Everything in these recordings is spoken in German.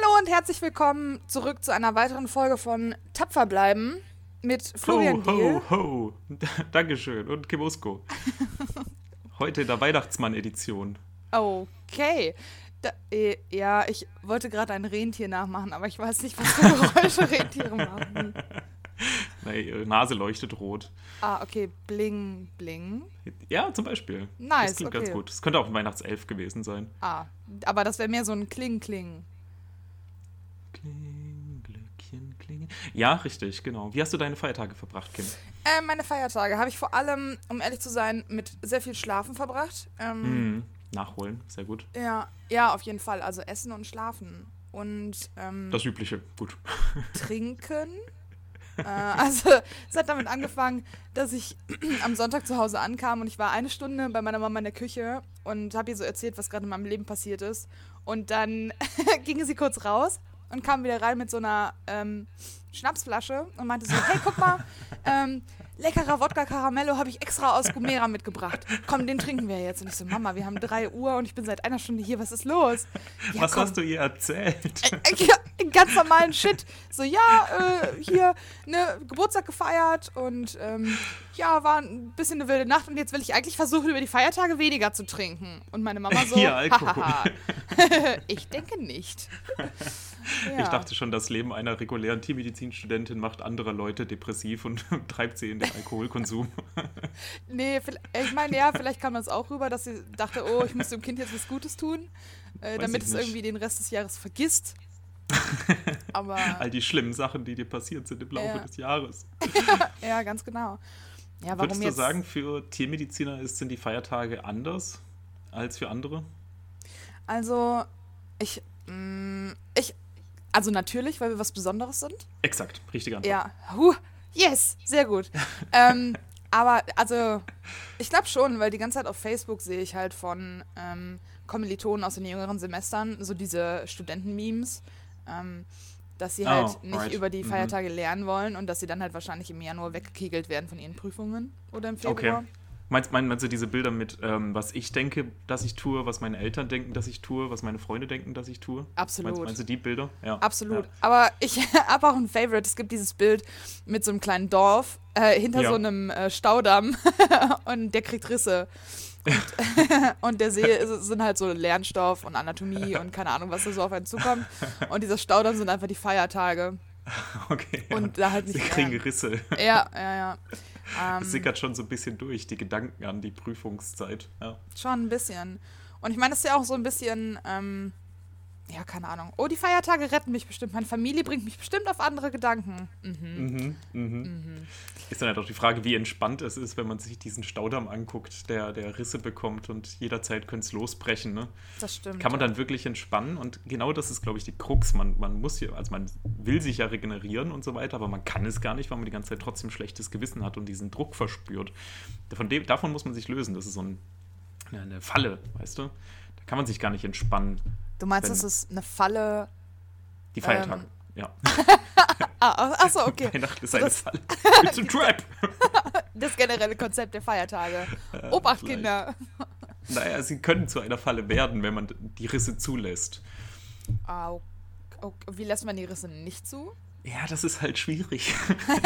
Hallo und herzlich willkommen zurück zu einer weiteren Folge von Tapfer bleiben mit Florian ho, ho, ho. Dankeschön. Und Kim Usko. Heute in der Weihnachtsmann-Edition. Okay. Da, äh, ja, ich wollte gerade ein Rentier nachmachen, aber ich weiß nicht, was für Geräusche Rentiere machen. Nee, ihre Nase leuchtet rot. Ah, okay. Bling, bling. Ja, zum Beispiel. Nice, Das klingt okay. ganz gut. Das könnte auch ein Weihnachtself gewesen sein. Ah, aber das wäre mehr so ein Kling-Kling. Kling, Glöckchen, kling. Ja, richtig, genau. Wie hast du deine Feiertage verbracht, Kim? Äh, meine Feiertage habe ich vor allem, um ehrlich zu sein, mit sehr viel Schlafen verbracht. Ähm, Mhm. Nachholen, sehr gut. ja, ja, auf jeden Fall. Also Essen und Schlafen. Und ähm, Das Übliche, gut. trinken. äh, also es hat damit angefangen, dass ich am Sonntag zu Hause ankam und ich war eine Stunde bei meiner Mama in der Küche und habe ihr so erzählt, was gerade in meinem Leben passiert ist. Und dann ging sie kurz raus und kam wieder rein mit so einer ähm, Schnapsflasche und meinte so, hey, guck mal, ähm, leckerer Wodka Caramello habe ich extra aus Gomera mitgebracht. Komm, den trinken wir jetzt. Und ich so, Mama, wir haben drei Uhr und ich bin seit einer Stunde hier, was ist los? Ja, Was komm. hast du ihr erzählt? Äh, Ja, ganz normalen Shit. So, ja, äh, hier, ne, Geburtstag gefeiert und ähm, ja, war ein bisschen eine wilde Nacht und jetzt will ich eigentlich versuchen, über die Feiertage weniger zu trinken. Und meine Mama so, Hier, Alkohol. ich denke nicht. Ja. Ich dachte schon, das Leben einer regulären Tiermedizinstudentin macht andere Leute depressiv und treibt sie in den Alkoholkonsum. Nee, vil- ich meine, ja, vielleicht kam das auch rüber, dass sie dachte, oh, ich muss dem Kind jetzt was Gutes tun, äh, damit es irgendwie den Rest des Jahres vergisst. Aber All die schlimmen Sachen, die dir passiert sind im Laufe Ja. des Jahres. ja, ganz genau. Ja, warum Würdest du sagen, für Tiermediziner ist, sind die Feiertage anders als für andere? Also, ich, mh, ich, also natürlich, weil wir was Besonderes sind. Exakt, richtige Antwort. Ja, huh, yes, sehr gut. ähm, aber, also, ich glaube schon, weil die ganze Zeit auf Facebook sehe ich halt von ähm, Kommilitonen aus den jüngeren Semestern so diese Studenten-Memes, ähm, dass sie Oh, halt nicht right. über die Mhm. Feiertage lernen wollen und dass sie dann halt wahrscheinlich im Januar weggekegelt werden von ihren Prüfungen oder im Februar. Okay. Meinst, mein- meinst du diese Bilder mit, ähm, was ich denke, dass ich tue, was meine Eltern denken, dass ich tue, was meine Freunde denken, dass ich tue? Absolut. Meinst, meinst du die Bilder? Ja. Absolut. Ja. Aber ich habe auch ein Favorite. Es gibt dieses Bild mit so einem kleinen Dorf äh, hinter Ja. so einem äh, Staudamm und der kriegt Risse. Und, und der See ist, sind halt so Lernstoff und Anatomie und keine Ahnung, was da so auf einen zukommt. Und dieser Staudamm sind einfach die Feiertage. Okay. ja. Und da halt nicht Sie kriegen lernen. Risse. Ja, ja, ja. Ähm, Es sickert schon so ein bisschen durch, die Gedanken an die Prüfungszeit. Ja. Schon ein bisschen. Und ich meine, es ist ja auch so ein bisschen, ähm, ja, keine Ahnung. Oh, die Feiertage retten mich bestimmt. Meine Familie bringt mich bestimmt auf andere Gedanken. Mhm. Mhm, mhm. Ist dann halt auch die Frage, wie entspannt es ist, wenn man sich diesen Staudamm anguckt, der, der Risse bekommt und jederzeit könnte es losbrechen. Ne? Das stimmt. Kann man dann wirklich entspannen? Und genau das ist, glaube ich, die Krux. Man, man muss hier, also man will sich ja regenerieren und so weiter, aber man kann es gar nicht, weil man die ganze Zeit trotzdem schlechtes Gewissen hat und diesen Druck verspürt. Von dem, davon muss man sich lösen. Das ist so ein, eine, eine Falle, weißt du? Kann man sich gar nicht entspannen. Du meinst, das ist eine Falle. Die Feiertage. Ähm, ja. Ah, achso, okay. Weihnachten ist eine das- Falle. It's a trap. Das generelle Konzept der Feiertage. Äh, Obacht, vielleicht. Kinder. Naja, sie können zu einer Falle werden, wenn man die Risse zulässt. Ah, ok- Wie lässt man die Risse nicht zu? Ja, das ist halt schwierig.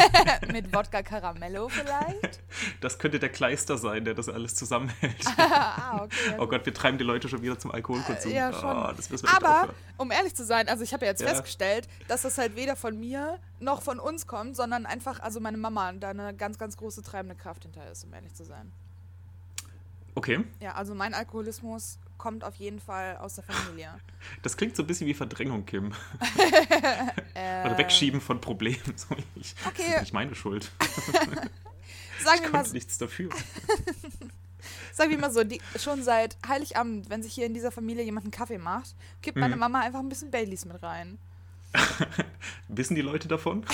Mit Wodka Caramello vielleicht? Das könnte der Kleister sein, der das alles zusammenhält. ah, okay. Oh Gott, wir treiben die Leute schon wieder zum Alkoholkonsum. Ja, schon. Oh, Aber, um ehrlich zu sein, also ich habe ja jetzt Ja. festgestellt, dass das halt weder von mir noch von uns kommt, sondern einfach, also meine Mama da eine ganz, ganz große treibende Kraft hinter ist, um ehrlich zu sein. Okay, Ja, also mein Alkoholismus kommt auf jeden Fall aus der Familie. das klingt so ein bisschen wie Verdrängung, Kim. Äh, Oder Wegschieben von Problemen. So, ich, Das Okay. ist nicht meine Schuld. sagen Ich wir mal, nichts dafür. Sagen wir mal so, die, schon seit Heiligabend, wenn sich hier in dieser Familie jemand einen Kaffee macht, gibt meine Mhm. Mama einfach ein bisschen Baileys mit rein. Wissen die Leute davon?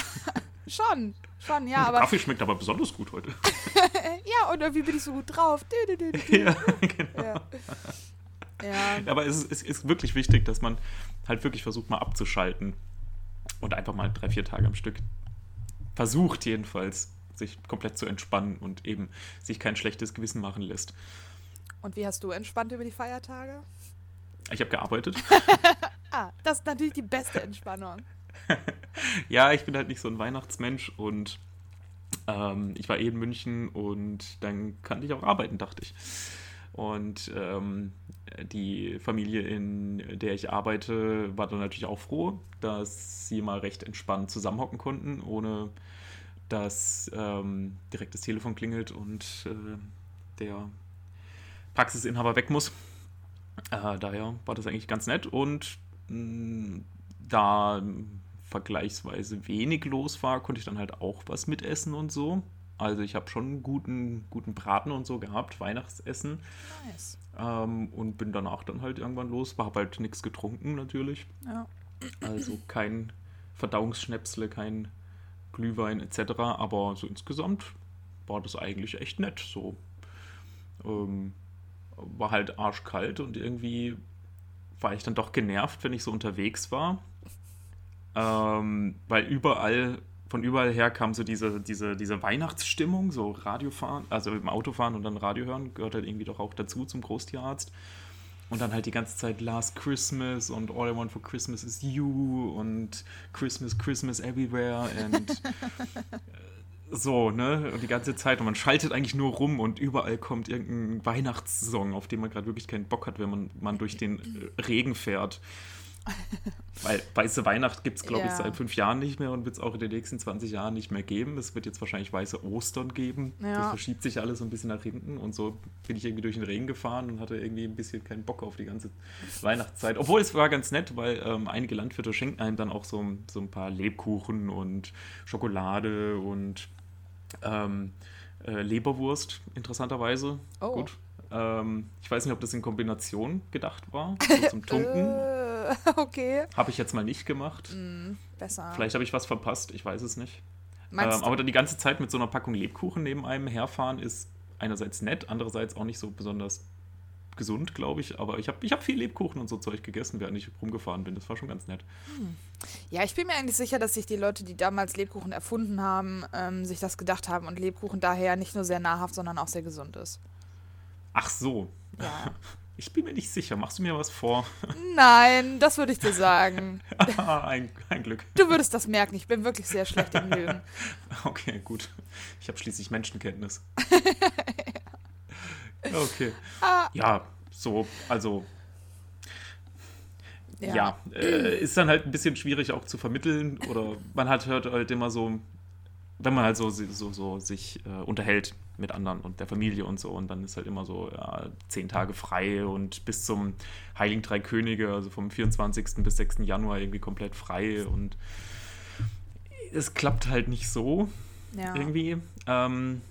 Schon, schon, ja, aber Kaffee schmeckt aber besonders gut heute. ja, und irgendwie bin ich so gut drauf. Dü, dü, dü. ja, genau. Ja. Ja, Aber es ist, es ist wirklich wichtig, dass man halt wirklich versucht, mal abzuschalten. Und einfach mal drei, vier Tage am Stück versucht, jedenfalls, sich komplett zu entspannen und eben sich kein schlechtes Gewissen machen lässt. und wie hast du entspannt über die Feiertage? Ich habe gearbeitet. Ah, das ist natürlich die beste Entspannung. ja, ich bin halt nicht so ein Weihnachtsmensch und ähm, ich war eh in München und dann kann ich auch arbeiten, dachte ich. Und ähm, die Familie, in der ich arbeite, war dann natürlich auch froh, dass sie mal recht entspannt zusammenhocken konnten, ohne dass ähm, direkt das Telefon klingelt und äh, der Praxisinhaber weg muss. Äh, daher war das eigentlich ganz nett und mh, mm, da vergleichsweise wenig los war, konnte ich dann halt auch was mitessen und so. Also ich habe schon guten, guten Braten und so gehabt, Weihnachtsessen. Nice. Ähm, und bin danach dann halt irgendwann los. Habe halt nichts getrunken natürlich. Ja. Also kein Verdauungsschnäpsle, kein Glühwein etc. Aber so insgesamt war das eigentlich echt nett. So ähm, war halt arschkalt und irgendwie war ich dann doch genervt, wenn ich so unterwegs war. Ähm, weil überall, von überall her kam so diese, diese, diese Weihnachtsstimmung, so Radiofahren, also im Autofahren und dann Radio hören, gehört halt irgendwie doch auch dazu zum Großtierarzt. Und dann halt die ganze Zeit Last Christmas und All I Want for Christmas is You und Christmas, Christmas Everywhere und so, ne? Und die ganze Zeit. Und man schaltet eigentlich nur rum und überall kommt irgendein Weihnachtssong, auf den man gerade wirklich keinen Bock hat, wenn man, man durch den äh, Regen fährt. Weil weiße Weihnacht gibt es, glaube ja. ich, seit fünf Jahren nicht mehr und wird es auch in den nächsten 20 Jahren nicht mehr geben. Es wird jetzt wahrscheinlich weiße Ostern geben. Ja. Das verschiebt sich alles so ein bisschen nach hinten. Und so bin ich irgendwie durch den Regen gefahren und hatte irgendwie ein bisschen keinen Bock auf die ganze Weihnachtszeit. Obwohl es war ganz nett, weil ähm, einige Landwirte schenken einem dann auch so, so ein paar Lebkuchen und Schokolade und ähm, äh, Leberwurst, interessanterweise. Oh. Gut. Ähm, ich weiß nicht, ob das in Kombination gedacht war, so zum Tunken. Äh, okay. Habe ich jetzt mal nicht gemacht. Mm, besser. Vielleicht habe ich was verpasst, ich weiß es nicht. Ähm, aber dann die ganze Zeit mit so einer Packung Lebkuchen neben einem herfahren ist einerseits nett, andererseits auch nicht so besonders gesund, glaube ich. Aber ich habe ich hab viel Lebkuchen und so Zeug gegessen, während ich rumgefahren bin. Das war schon ganz nett. Hm. Ja, ich bin mir eigentlich sicher, dass sich die Leute, die damals Lebkuchen erfunden haben, ähm, sich das gedacht haben und Lebkuchen daher nicht nur sehr nahrhaft, sondern auch sehr gesund ist. Ach so. Ja. Ich bin mir nicht sicher. Machst du mir was vor? Nein, das würde ich dir sagen. ein, ein Glück. Du würdest das merken. Ich bin wirklich sehr schlecht im Lügen. Okay, gut. Ich habe schließlich Menschenkenntnis. Okay. Ah. Ja, so, also. Ja, ja äh, ist dann halt ein bisschen schwierig auch zu vermitteln. Oder man hat hört halt immer so, wenn man halt so, so, so sich äh, unterhält mit anderen und der Familie und so. Und dann ist halt immer so ja, zehn Tage frei und bis zum Heiligen Drei Könige, also vom 24. bis 6. Januar irgendwie komplett frei. Und es klappt halt nicht so ja. irgendwie. Ähm,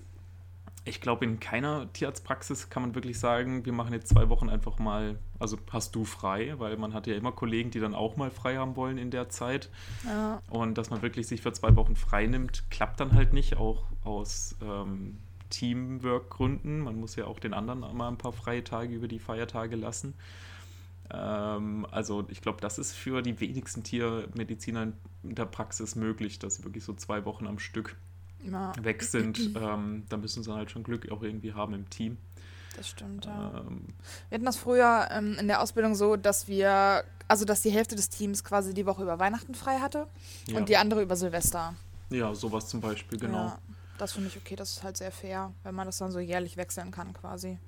ich glaube, in keiner Tierarztpraxis kann man wirklich sagen, wir machen jetzt zwei Wochen einfach mal, also hast du frei, weil man hat ja immer Kollegen, die dann auch mal frei haben wollen in der Zeit. Ja. Und dass man wirklich sich für zwei Wochen frei nimmt, klappt dann halt nicht, auch aus ähm, Teamwork-Gründen. Man muss ja auch den anderen mal ein paar freie Tage über die Feiertage lassen. Ähm, also ich glaube, das ist für die wenigsten Tiermediziner in der Praxis möglich, dass sie wirklich so zwei Wochen am Stück ja. weg sind, ähm, da müssen sie halt schon Glück auch irgendwie haben im Team. Das stimmt, ja. Ähm, wir hatten das früher ähm, in der Ausbildung so, dass wir, also dass die Hälfte des Teams quasi die Woche über Weihnachten frei hatte ja. und die andere über Silvester. Ja, sowas zum Beispiel, genau. Ja, das finde ich okay, das ist halt sehr fair, wenn man das dann so jährlich wechseln kann quasi.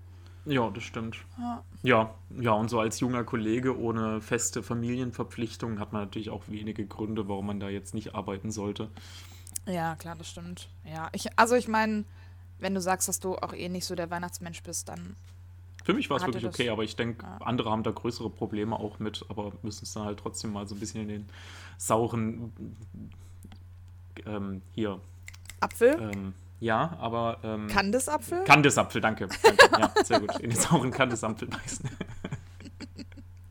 Ja, das stimmt. Ja. ja, ja, und so als junger Kollege ohne feste Familienverpflichtungen hat man natürlich auch wenige Gründe, warum man da jetzt nicht arbeiten sollte. Ja, klar, das stimmt. Ja, ich, also ich meine, wenn du sagst, dass du auch eh nicht so der Weihnachtsmensch bist, dann. Für mich war es wirklich okay, aber ich denke, ja. andere haben da größere Probleme auch mit, aber müssen es dann halt trotzdem mal so ein bisschen in den sauren ähm, hier. Apfel? Ähm, ja, aber. Ähm, Kandisapfel? Kandisapfel, danke. danke. ja, sehr gut. In den sauren Kandisapfel beißen.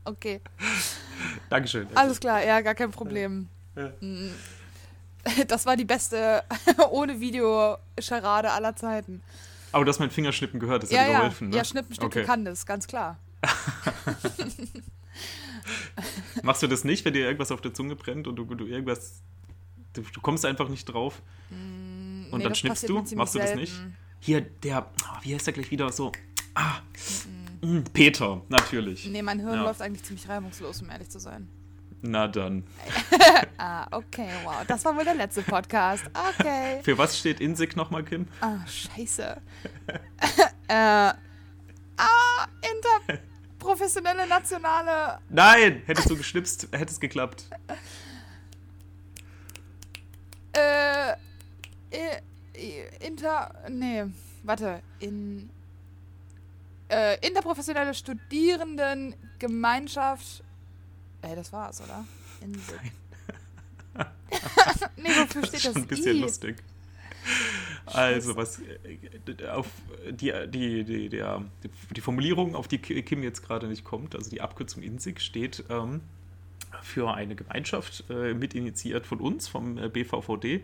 okay. Dankeschön. Alles klar, ja, gar kein Problem. Ja. Mm. Das war die beste ohne Video-Charade aller Zeiten. Aber du hast mein Fingerschnippen gehört, das ja, hat ja. geholfen, ne? Ja, Schnippen, Schnippen okay. kann das, ganz klar. Machst du das nicht, wenn dir irgendwas auf der Zunge brennt und du, du irgendwas. Du, du, kommst einfach nicht drauf mm, und nee, dann schnippst du? Machst du das nicht? Hier, der. Oh, wie heißt der gleich wieder so? Ah. Mm, mm. Peter, natürlich. Nee, mein Hirn ja. läuft eigentlich ziemlich reibungslos, um ehrlich zu sein. Na dann. Ah, okay, wow. Das war wohl der letzte Podcast. Okay. Für was steht INSIG nochmal, Kim? Ah, scheiße. äh, ah, interprofessionelle nationale. Nein! Hättest du geschnipst, hätte es geklappt. Äh, inter. Nee, warte. In. Äh, interprofessionelle Studierendengemeinschaft. Ey, das war's, oder? Insel. nee, wofür steht das? Schon ein bisschen I? lustig. Also, was äh, auf die, die, die, der, die Formulierung, auf die Kim jetzt gerade nicht kommt, also die Abkürzung INSIG, steht ähm, für eine Gemeinschaft, äh, mitinitiiert von uns, vom äh, BVVD,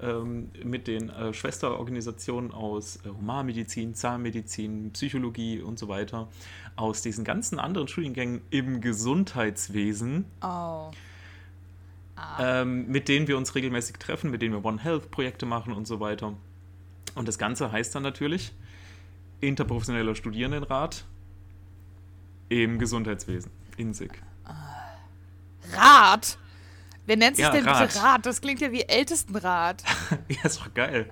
ähm, mit den äh, Schwesterorganisationen aus äh, Humanmedizin, Zahnmedizin, Psychologie und so weiter, aus diesen ganzen anderen Studiengängen im Gesundheitswesen Oh. ähm, mit denen wir uns regelmäßig treffen, mit denen wir One Health Projekte machen und so weiter. Und das Ganze heißt dann natürlich Interprofessioneller Studierendenrat im Gesundheitswesen, INSIG. Rat? Wer nennt sich Ja, denn Rat. bitte Rat? Das klingt ja wie Ältestenrat. ja, ist doch geil.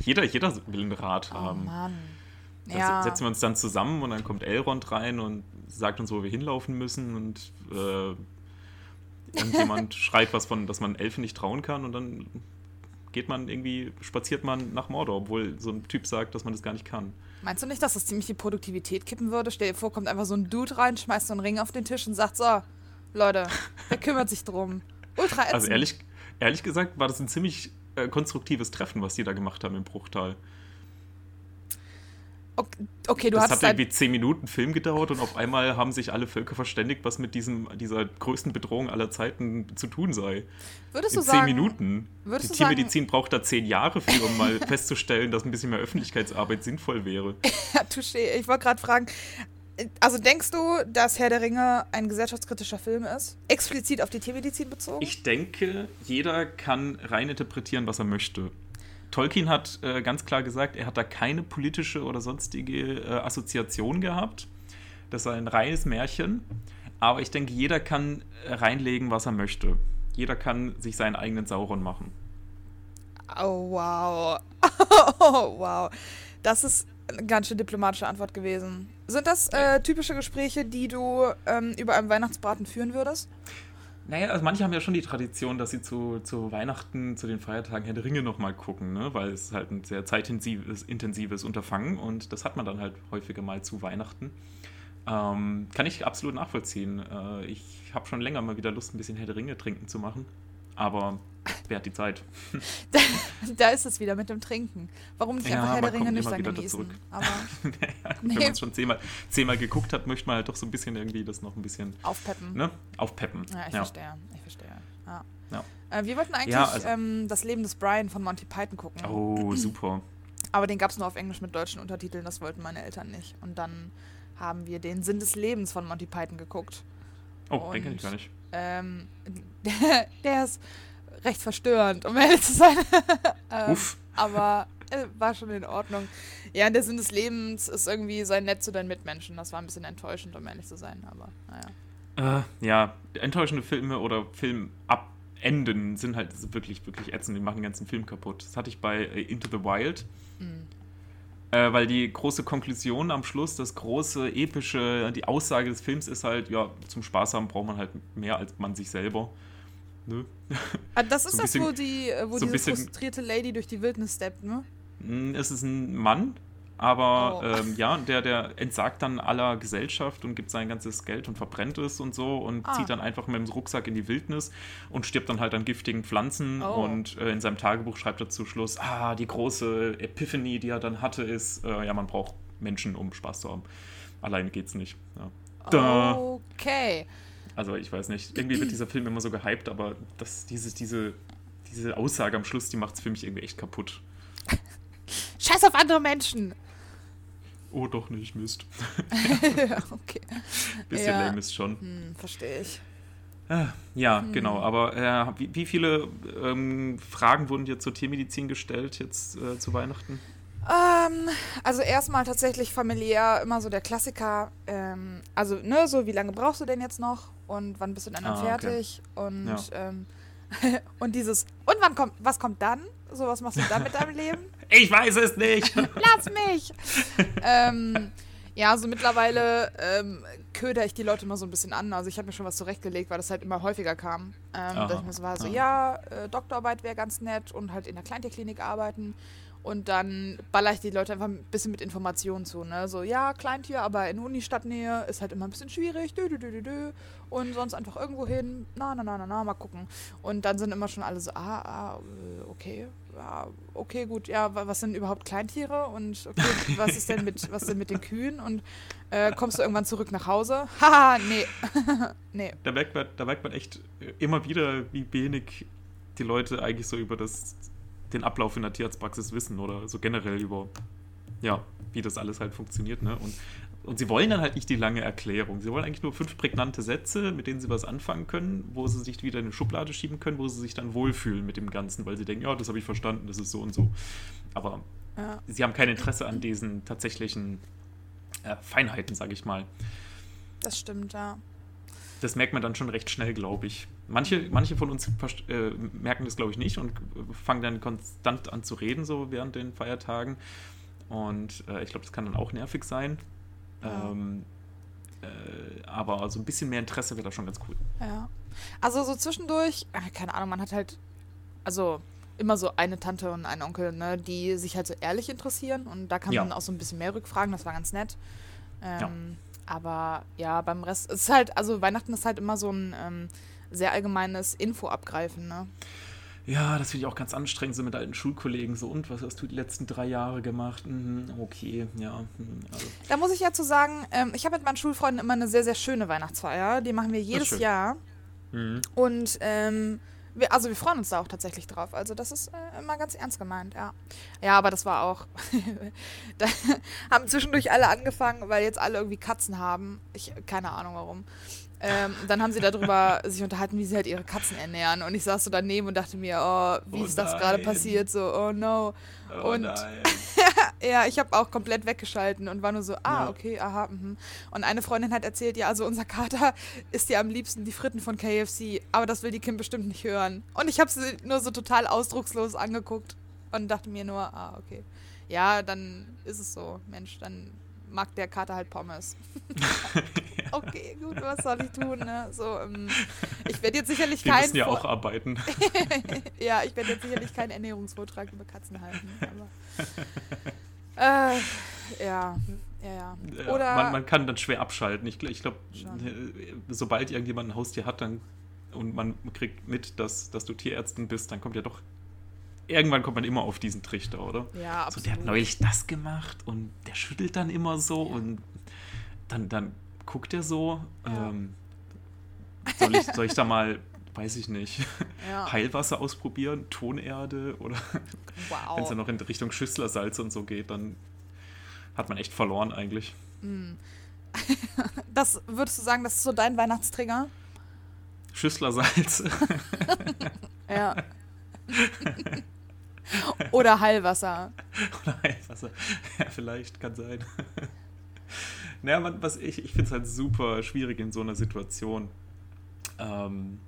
Jeder, jeder will einen Rat Oh haben. Mann. Da Ja. setzen wir uns dann zusammen und dann kommt Elrond rein und sagt uns, wo wir hinlaufen müssen und äh, irgendjemand schreit was von, dass man Elfen nicht trauen kann und dann geht man irgendwie, spaziert man nach Mordor, obwohl so ein Typ sagt, dass man das gar nicht kann. Meinst du nicht, dass das ziemlich die Produktivität kippen würde? Stell dir vor, kommt einfach so ein Dude rein, schmeißt so einen Ring auf den Tisch und sagt so, Leute, wer kümmert sich drum? Ultra ätzend. Also ehrlich, ehrlich gesagt war das ein ziemlich äh, konstruktives Treffen, was die da gemacht haben im Bruchtal. Okay, okay du das hattest hat ein, irgendwie zehn Minuten Film gedauert und auf einmal haben sich alle Völker verständigt, was mit diesem, dieser größten Bedrohung aller Zeiten zu tun sei. würdest In du zehn sagen, Minuten. würdest Die du sagen- Tiermedizin braucht da zehn Jahre für, um mal festzustellen, dass ein bisschen mehr Öffentlichkeitsarbeit sinnvoll wäre. Ja, touché. Ich wollte gerade fragen, also denkst du, dass Herr der Ringe ein gesellschaftskritischer Film ist? Explizit auf die Tiermedizin bezogen? Ich denke, jeder kann rein interpretieren, was er möchte. Tolkien hat äh, ganz klar gesagt, er hat da keine politische oder sonstige äh, Assoziation gehabt. Das sei ein reines Märchen. Aber ich denke, jeder kann reinlegen, was er möchte. Jeder kann sich seinen eigenen Sauron machen. Oh, wow. Oh, wow. Das ist eine ganz schön diplomatische Antwort gewesen. Sind das äh, typische Gespräche, die du ähm, über einem Weihnachtsbraten führen würdest? Naja, also manche haben ja schon die Tradition, dass sie zu, zu Weihnachten, zu den Feiertagen Herr der Ringe nochmal gucken, ne? weil es halt ein sehr zeitintensives intensives Unterfangen und das hat man dann halt häufiger mal zu Weihnachten. Ähm, kann ich absolut nachvollziehen. Äh, ich habe schon länger mal wieder Lust, ein bisschen Herr der Ringe trinken zu machen, aber wer hat die Zeit? Da ist es wieder mit dem Trinken. Warum nicht Ja, einfach Herr der Ringe nicht dann genießen? Aber naja, Nee. Wenn man es schon zehnmal, zehnmal geguckt hat, möchte man halt doch so ein bisschen irgendwie das noch ein bisschen aufpeppen. ne? aufpeppen. Ja, ich Ja. verstehe. Ich verstehe. Ja. Ja. Äh, wir wollten eigentlich also- ähm, das Leben des Brian von Monty Python gucken. Oh, super. Aber den gab es nur auf Englisch mit deutschen Untertiteln, das wollten meine Eltern nicht. Und dann haben wir den Sinn des Lebens von Monty Python geguckt. Oh, den kenne ich gar nicht. Ähm, der, der ist recht verstörend, um ehrlich zu sein. ähm, Uff. aber äh, war schon in Ordnung. Ja, der Sinn des Lebens ist irgendwie sei nett zu deinen Mitmenschen. Das war ein bisschen enttäuschend, um ehrlich zu sein, aber naja. Äh, ja, enttäuschende Filme oder Filmabenden sind halt wirklich, wirklich ätzend. Die machen den ganzen Film kaputt. Das hatte ich bei äh, Into the Wild. Mhm. Äh, weil die große Konklusion am Schluss, das große, epische, die Aussage des Films ist halt, ja, zum Spaß haben braucht man halt mehr als man sich selber. Ne? Ah, das ist So das, bisschen- wo, die, wo so diese frustrierte Lady durch die Wildnis steppt, ne? Mm, Es ist ein Mann, aber Oh. ähm, ja, der, der entsagt dann aller Gesellschaft und gibt sein ganzes Geld und verbrennt es und so und Ah. zieht dann einfach mit dem Rucksack in die Wildnis und stirbt dann halt an giftigen Pflanzen Oh. und äh, in seinem Tagebuch schreibt er zu Schluss, ah, die große Epiphany, die er dann hatte, ist, äh, ja, man braucht Menschen, um Spaß zu haben. Alleine geht's nicht. Ja. Da. Okay. Also ich weiß nicht, irgendwie wird dieser Film immer so gehypt, aber das, diese, diese, diese Aussage am Schluss, die macht es für mich irgendwie echt kaputt. Scheiß auf andere Menschen. Oh, doch nicht, Mist. okay. Bisschen Ja. lame ist schon. Hm, verstehe ich. Ah, Ja, Hm. genau. Aber äh, wie, wie viele ähm, Fragen wurden dir zur Tiermedizin gestellt jetzt äh, zu Weihnachten? Ähm, also erstmal tatsächlich familiär immer so der Klassiker. Äh, ähm, also, ne, so, wie lange brauchst du denn jetzt noch? Und wann bist du dann, dann Ah, okay. fertig? Und, Ja. und dieses, und wann kommt, was kommt dann? So, was machst du dann mit deinem Leben? Ich weiß es nicht. Lass mich! ähm, ja, so mittlerweile ähm, köder ich die Leute immer so ein bisschen an. Also ich habe mir schon was zurechtgelegt, weil das halt immer häufiger kam. Ähm, Aha, dass ich mir so war, so, aha. ja, äh, Doktorarbeit wäre ganz nett und halt in der Kleintierklinik arbeiten. Und dann baller ich die Leute einfach ein bisschen mit Informationen zu. Ne? So, ja, Kleintier, aber in Unistadtnähe ist halt immer ein bisschen schwierig. Dö, dö, dö, dö. Und sonst einfach irgendwo hin. Na, na, na, na, na, mal gucken. Und dann sind immer schon alle so, ah, ah, äh, okay. Ja, okay, gut. Ja, wa- was sind überhaupt Kleintiere? Und okay, was ist denn mit, was denn mit den Kühen? Und äh, kommst du irgendwann zurück nach Hause? Haha, nee. nee. Da merkt, man, da merkt man echt immer wieder, wie wenig die Leute eigentlich so über das, den Ablauf in der Tierarztpraxis wissen oder so generell über, ja, wie das alles halt funktioniert. Ne? Und, und sie wollen dann halt nicht die lange Erklärung. Sie wollen eigentlich nur fünf prägnante Sätze, mit denen sie was anfangen können, wo sie sich wieder in eine Schublade schieben können, wo sie sich dann wohlfühlen mit dem Ganzen, weil sie denken, ja, das habe ich verstanden, das ist so und so. Aber Ja. sie haben kein Interesse an diesen tatsächlichen äh, Feinheiten, sage ich mal. Das stimmt, ja. Das merkt man dann schon recht schnell, glaube ich. Manche, manche von uns äh, merken das, glaube ich, nicht und fangen dann konstant an zu reden, so während den Feiertagen. Und äh, ich glaube, das kann dann auch nervig sein. Ja. Ähm, äh, aber so ein bisschen mehr Interesse wäre da schon ganz cool. Ja. Also so zwischendurch, äh, keine Ahnung, man hat halt, also immer so eine Tante und einen Onkel, ne, die sich halt so ehrlich interessieren und da kann Ja. man auch so ein bisschen mehr rückfragen, das war ganz nett. Ähm, Ja. Aber ja, beim Rest, es ist halt, also Weihnachten ist halt immer so ein ähm, sehr allgemeines Info-Abgreifen, ne? Ja, das finde ich auch ganz anstrengend, so mit alten Schulkollegen. So, und was hast du die letzten drei Jahre gemacht? Mhm, okay, ja. mhm, Also, Da muss ich ja zu sagen, ähm, ich habe mit meinen Schulfreunden immer eine sehr, sehr schöne Weihnachtsfeier. Die machen wir jedes. Jahr. mhm. Und ähm, wir, also wir freuen uns da auch tatsächlich drauf. Also das ist äh, immer ganz ernst gemeint, ja. Ja, aber das war auch. da haben zwischendurch alle angefangen, weil jetzt alle irgendwie Katzen haben. Ich keine Ahnung warum. Ähm, dann haben sie darüber sich unterhalten, wie sie halt ihre Katzen ernähren. Und ich saß so daneben und dachte mir, oh, wie Oh ist das gerade passiert? So, oh no. Oh Und-. Ja, ich habe auch komplett weggeschalten und war nur so, ah, okay, aha, mhm. Und eine Freundin hat erzählt, ja, also unser Kater isst ja am liebsten die Fritten von KFC, aber das will die Kim bestimmt nicht hören. Und ich habe sie nur so total ausdruckslos angeguckt und dachte mir nur, ah, okay. Ja, dann ist es so, Mensch, dann mag der Kater halt Pommes. okay, gut, was soll ich tun, ne? So, ähm, ich werde jetzt sicherlich keinen müssen ja auch arbeiten. ja, ich werde jetzt sicherlich keinen Ernährungsvortrag über Katzen halten. Aber, äh, ja, ja, ja. Oder man, man kann dann schwer abschalten. Ich, ich glaube, Schon. sobald irgendjemand ein Haustier hat dann, und man kriegt mit, dass, dass du Tierärztin bist, dann kommt ja doch. Irgendwann kommt man immer auf diesen Trichter, oder? ja, So, der hat absolut. neulich das gemacht und der schüttelt dann immer so und dann, dann guckt er so. Ja. Ähm, soll, ich, soll ich da mal, weiß ich nicht, ja. Heilwasser ausprobieren, Tonerde oder wenn es dann Wow. noch in Richtung Schüsslersalz und so geht, dann hat man echt verloren eigentlich. Das würdest du sagen, das ist so dein Weihnachtstrigger? Schüsslersalz. Ja. Oder Heilwasser. Oder Heilwasser. Ja, vielleicht, kann sein. naja, was ich, ich finde es halt super schwierig in so einer Situation. Ähm,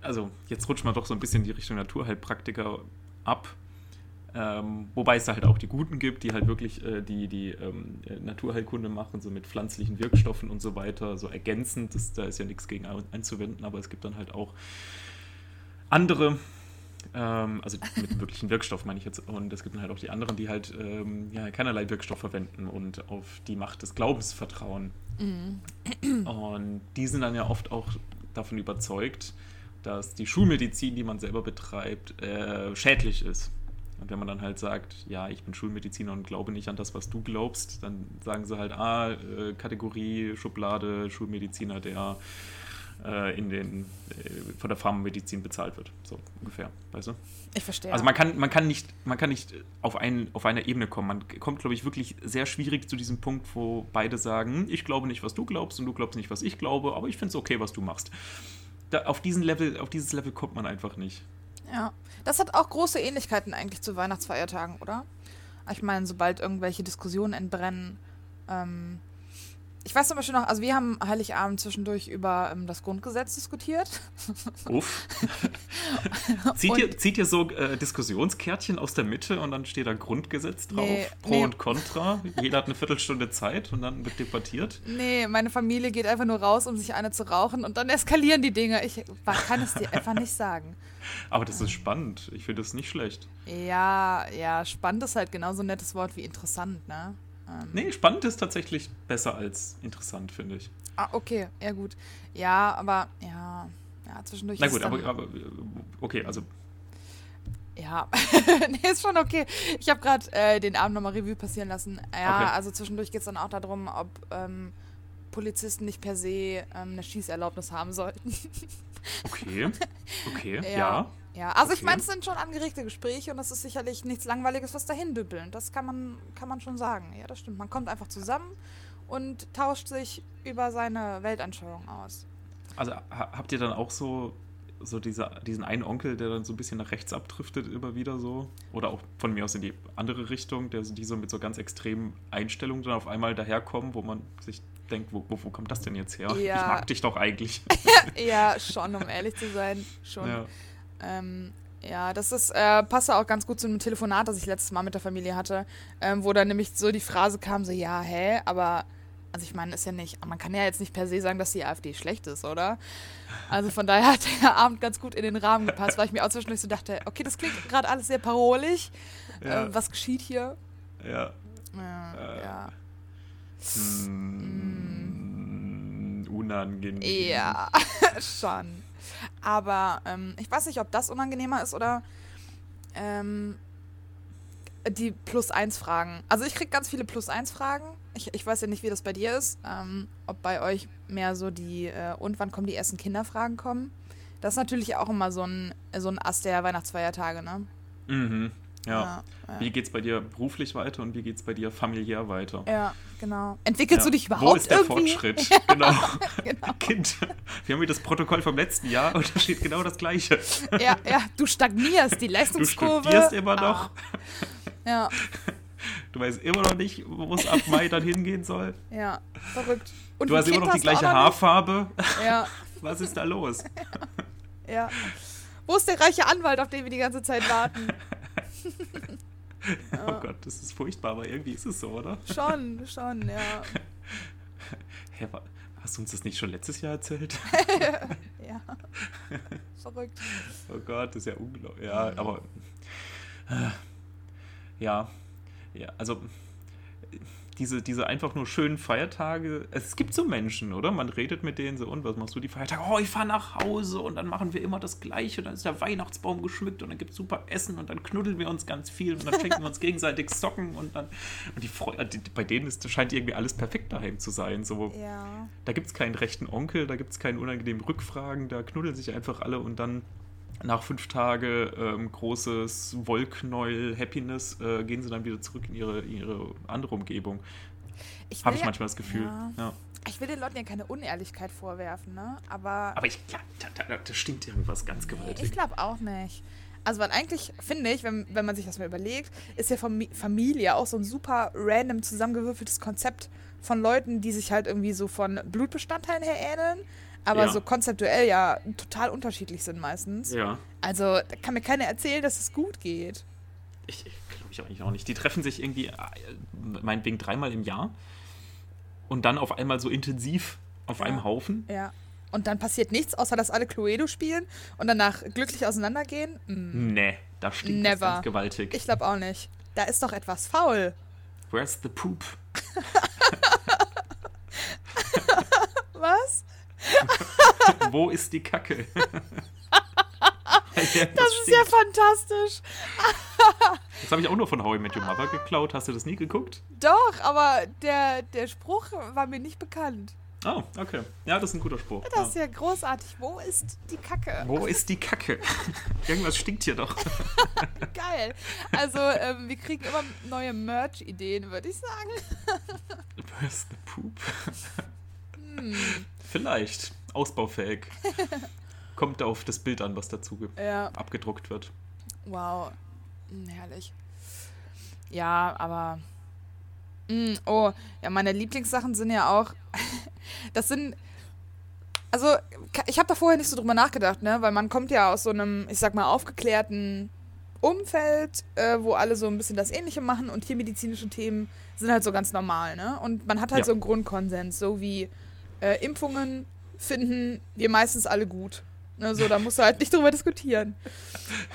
also, jetzt rutscht man doch so ein bisschen in die Richtung Naturheilpraktiker ab. Ähm, wobei es da halt auch die Guten gibt, die halt wirklich äh, die, die ähm, äh, Naturheilkunde machen, so mit pflanzlichen Wirkstoffen und so weiter, so ergänzend. Das, da ist ja nichts gegen ein- einzuwenden, aber es gibt dann halt auch andere, ähm, also mit wirklichen Wirkstoff meine ich jetzt, und es gibt dann halt auch die anderen, die halt ähm, ja, keinerlei Wirkstoff verwenden und auf die Macht des Glaubens vertrauen. Und die sind dann ja oft auch davon überzeugt, dass die Schulmedizin, die man selber betreibt, äh, schädlich ist. Und wenn man dann halt sagt, ja, ich bin Schulmediziner und glaube nicht an das, was du glaubst, dann sagen sie halt, ah, äh, Kategorie, Schublade, Schulmediziner, der äh, in den, äh, von der Pharmamedizin bezahlt wird. So ungefähr, weißt du? Ich verstehe. Also man kann, man kann nicht, man kann nicht auf, ein, auf einer Ebene kommen. Man kommt, glaube ich, wirklich sehr schwierig zu diesem Punkt, wo beide sagen, ich glaube nicht, was du glaubst und du glaubst nicht, was ich glaube, aber ich finde es okay, was du machst. Da, auf, diesen Level, auf dieses Level kommt man einfach nicht. Ja. Das hat auch große Ähnlichkeiten eigentlich zu Weihnachtsfeiertagen, oder? Ich meine, sobald irgendwelche Diskussionen entbrennen, ähm, ich weiß zum Beispiel noch, also wir haben Heiligabend zwischendurch über ähm, das Grundgesetz diskutiert. Uff. zieht, ihr, zieht ihr so äh, Diskussionskärtchen aus der Mitte und dann steht da Grundgesetz drauf? Nee, Pro nee. und Contra. Jeder hat eine Viertelstunde Zeit und dann wird debattiert. Nee, meine Familie geht einfach nur raus, um sich eine zu rauchen und dann eskalieren die Dinge. Ich kann es dir einfach nicht sagen. Aber das ist spannend. Ich finde das nicht schlecht. Ja, ja, spannend ist halt genauso ein nettes Wort wie interessant, ne? Ähm, Nee, spannend ist tatsächlich besser als interessant, finde ich. Ah, okay, ja gut. Ja, aber ja, ja, zwischendurch Na ist gut, aber, aber okay, also Ja, nee, ist schon okay. Ich habe gerade äh, den Abend nochmal Revue passieren lassen. Ja, Okay. also zwischendurch geht es dann auch darum, ob ähm, Polizisten nicht per se ähm, eine Schießerlaubnis haben sollten. okay, okay, ja. Ja. Ja, also ich Okay. meine, es sind schon angeregte Gespräche und es ist sicherlich nichts Langweiliges, was dahin düppeln. Das kann man, kann man schon sagen. Ja, das stimmt. Man kommt einfach zusammen und tauscht sich über seine Weltanschauung aus. Also ha habt ihr dann auch so, so diese, diesen einen Onkel, der dann so ein bisschen nach rechts abdriftet immer wieder so? Oder auch von mir aus in die andere Richtung, der, die so mit so ganz extremen Einstellungen dann auf einmal daherkommen, wo man sich denkt, wo, wo, wo kommt das denn jetzt her? Ja. Ich mag dich doch eigentlich. ja, schon, um ehrlich zu sein. Schon. ja. Ähm, ja, das ist, äh, passt auch ganz gut zu einem Telefonat, das ich letztes Mal mit der Familie hatte, ähm, wo dann nämlich so die Phrase kam, so, ja, hä, aber, also ich meine, ist ja nicht, man kann ja jetzt nicht per se sagen, dass die AfD schlecht ist, oder? Also von daher hat der Abend ganz gut in den Rahmen gepasst, weil ich mir auch zwischendurch so dachte, okay, das klingt gerade alles sehr parolig. Ja. Äh, was geschieht hier? ja. Ja, Äh, ja. Hm, unangenehm. Ja, schon. Aber ähm, ich weiß nicht, ob das unangenehmer ist oder ähm, die Plus-1-Fragen. Also ich kriege ganz viele Plus-1-Fragen. Ich, ich weiß ja nicht, wie das bei dir ist. Ähm, ob bei euch mehr so die äh, und wann kommen die ersten Kinderfragen kommen. Das ist natürlich auch immer so ein, so ein Ast der Weihnachtsfeiertage, ne? Mhm. Ja. Ja. Wie geht's bei dir beruflich weiter und wie geht's bei dir familiär weiter? Ja, genau. Entwickelst Ja. du dich überhaupt Wo ist der irgendwie? Fortschritt? Genau. Genau. Kind, wir haben hier das Protokoll vom letzten Jahr und da steht genau das Gleiche. Ja, ja, du stagnierst, die Du Leistungskurve. studierst immer noch, Ah, ja, du weißt immer noch nicht, wo es ab Mai dann hingehen soll. ja, verrückt. Und Du hast immer noch die du gleiche Haarfarbe. Ja, Was ist da los? ja. Wo ist der reiche Anwalt, auf den wir die ganze Zeit warten? Oh Gott, das ist furchtbar, aber irgendwie ist es so, oder? Schon, schon, ja. Hä, wa- hast du uns das nicht schon letztes Jahr erzählt? Ja. Verrückt. Oh Gott, das ist ja unglaublich. Ja, aber. äh, Ja, ja, also. Diese, diese einfach nur schönen Feiertage. Es gibt so Menschen, oder? Man redet mit denen so, und was machst du die Feiertage? Oh, ich fahre nach Hause und dann machen wir immer das Gleiche. Dann ist der Weihnachtsbaum geschmückt und dann gibt es super Essen und dann knuddeln wir uns ganz viel und dann schenken wir uns gegenseitig Socken und dann. Und die Freude, bei denen ist, scheint irgendwie alles perfekt daheim zu sein. So, Ja. da gibt es keinen rechten Onkel, da gibt es keinen unangenehmen Rückfragen, da knuddeln sich einfach alle und dann nach fünf Tage ähm, großes Wollknäuel Happiness äh, gehen sie dann wieder zurück in ihre, in ihre andere Umgebung. Ich Habe ich ja- manchmal das Gefühl. Ja. Ja. Ich will den Leuten ja keine Unehrlichkeit vorwerfen, ne? Aber, Aber ich, ja, da, da, da stimmt irgendwas ganz ich gewaltig. glaube auch nicht. Also, weil eigentlich, finde ich, wenn, wenn man sich das mal überlegt, ist ja Fami Familie auch so ein super random zusammengewürfeltes Konzept von Leuten, die sich halt irgendwie so von Blutbestandteilen her ähneln, aber Ja. so konzeptuell ja total unterschiedlich sind meistens. Ja, Also, da kann mir keiner erzählen, dass es gut geht. ich, glaube ich eigentlich auch nicht. Die treffen sich irgendwie, äh, meinetwegen dreimal im Jahr und dann auf einmal so intensiv auf Ja. einem Haufen. Ja. Und dann passiert nichts, außer dass alle Cluedo spielen und danach glücklich auseinandergehen? Mm, Nee, da stinkt das Never. ganz gewaltig. Ich glaube auch nicht. Da ist doch etwas faul. Where's the poop? Was? Wo ist die Kacke? das Das ist ja fantastisch. Das habe ich auch nur von How I Met Your Mother geklaut. Hast du das nie geguckt? Doch, aber der, der Spruch war mir nicht bekannt. Oh, okay. Ja, das ist ein guter Spruch. Das ist ja. ja großartig. Wo ist die Kacke? Wo ist die Kacke? Irgendwas stinkt hier doch. Geil. Also, ähm, wir kriegen immer neue Merch-Ideen, würde ich sagen. Where's the poop? Hm. Vielleicht. Ausbaufähig. Kommt auf das Bild an, was dazu Ja, abgedruckt wird. wow. Hm, herrlich. Ja, aber Mm, oh, ja, meine Lieblingssachen sind ja auch. das sind. Also, ich habe da vorher nicht so drüber nachgedacht, ne? Weil man kommt ja aus so einem, ich sag mal, aufgeklärten Umfeld, äh, wo alle so ein bisschen das Ähnliche machen und tiermedizinische Themen sind halt so ganz normal, ne? Und man hat halt Ja. so einen Grundkonsens, so wie äh, Impfungen finden wir meistens alle gut. Ne, so, da musst du halt nicht drüber diskutieren.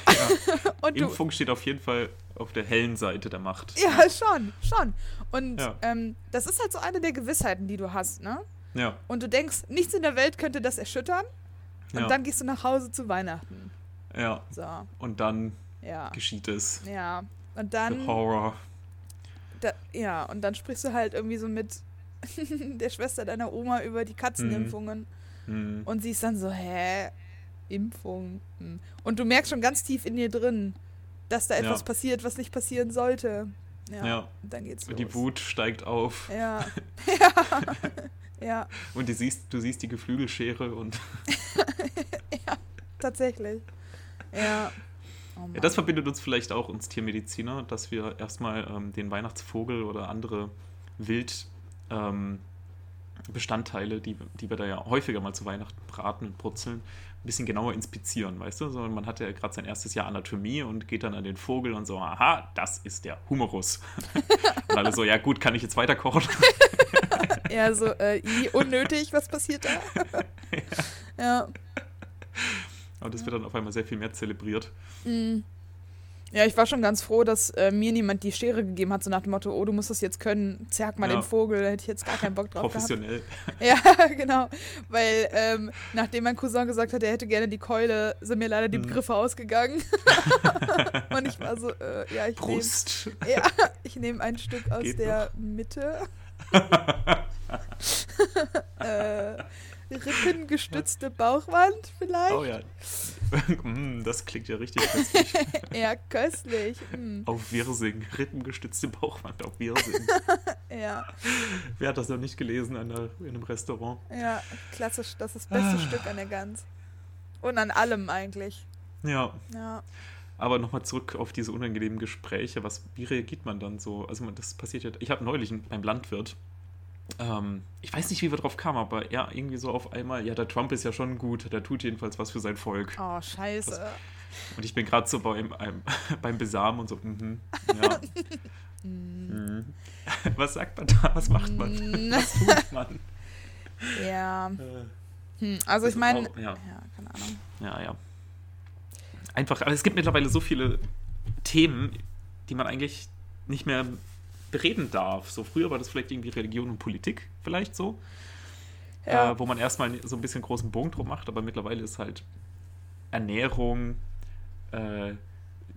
und du, Impfung steht auf jeden Fall auf der hellen Seite der Macht. ja, schon, schon. Und Ja. ähm, das ist halt so eine der Gewissheiten, die du hast, ne? Ja, Und du denkst, nichts in der Welt könnte das erschüttern. Und ja, dann gehst du nach Hause zu Weihnachten. ja. So, Und dann ja. geschieht es. Ja. Und The dann. Horror. Da, ja, und dann sprichst du halt irgendwie so mit der Schwester deiner Oma über die Katzenimpfungen. Hm. Und sie ist dann so, hä? Impfung. Hm. Und du merkst schon ganz tief in dir drin, dass da etwas Ja. passiert, was nicht passieren sollte. Ja. Ja. Und dann geht's los. Die Wut steigt auf. Ja. ja. ja, Und du siehst, du siehst die Geflügelschere und tatsächlich. Ja. Oh Ja, das verbindet uns vielleicht auch, uns Tiermediziner, dass wir erstmal ähm, den Weihnachtsvogel oder andere Wildbestandteile, ähm, Bestandteile, die, die wir da ja häufiger mal zu Weihnachten braten und brutzeln, ein bisschen genauer inspizieren, weißt du? So, man hat ja gerade sein erstes Jahr Anatomie und geht dann an den Vogel und so, aha, das ist der Humerus. und alle so, ja gut, kann ich jetzt weiter kochen? Ja, so, äh, unnötig, was passiert da? ja. Aber das wird dann auf einmal sehr viel mehr zelebriert. Mm. Ja, ich war schon ganz froh, dass äh, mir niemand die Schere gegeben hat, so nach dem Motto, oh, du musst das jetzt können, zerg mal Ja. den Vogel, da hätte ich jetzt gar keinen Bock drauf gehabt. Professionell. Ja, genau. Weil ähm, nachdem mein Cousin gesagt hat, er hätte gerne die Keule, sind mir leider die Mhm. Begriffe ausgegangen. Und ich war so, äh, ja, ich nehme ja, ich nehm ein Stück aus Geht der Mitte. äh, rippengestützte Bauchwand vielleicht? Oh ja. Mm, das klingt ja richtig köstlich. Ja, köstlich. Mm, Auf Wirsing. Rippengestützte Bauchwand auf Wirsing. ja, Wer hat das noch nicht gelesen an der, in einem Restaurant? ja, klassisch. Das ist das beste Ah. Stück an der Gans. Und an allem eigentlich. Ja. Ja. Aber nochmal zurück auf diese unangenehmen Gespräche. Was, wie reagiert man dann so? Also das passiert ja. Ich habe neulich beim Landwirt. Ähm, ich weiß nicht, wie wir drauf kamen, aber er irgendwie so auf einmal, ja, der Trump ist ja schon gut, der tut jedenfalls was für sein Volk. Oh, scheiße. Und ich bin gerade so beim, beim, Besamen und so, mhm, ja. Mhm. Was sagt man da? Was macht man? Mm, Was tut man? ja. Äh, Hm, also das ich meine, ja. ja, keine Ahnung. Ja, ja. Einfach, aber es gibt mittlerweile so viele Themen, die man eigentlich nicht mehr bereden darf. So früher war das vielleicht irgendwie Religion und Politik, vielleicht so, Ja. äh, wo man erstmal so ein bisschen großen Bogen drum macht, aber mittlerweile ist halt Ernährung, äh,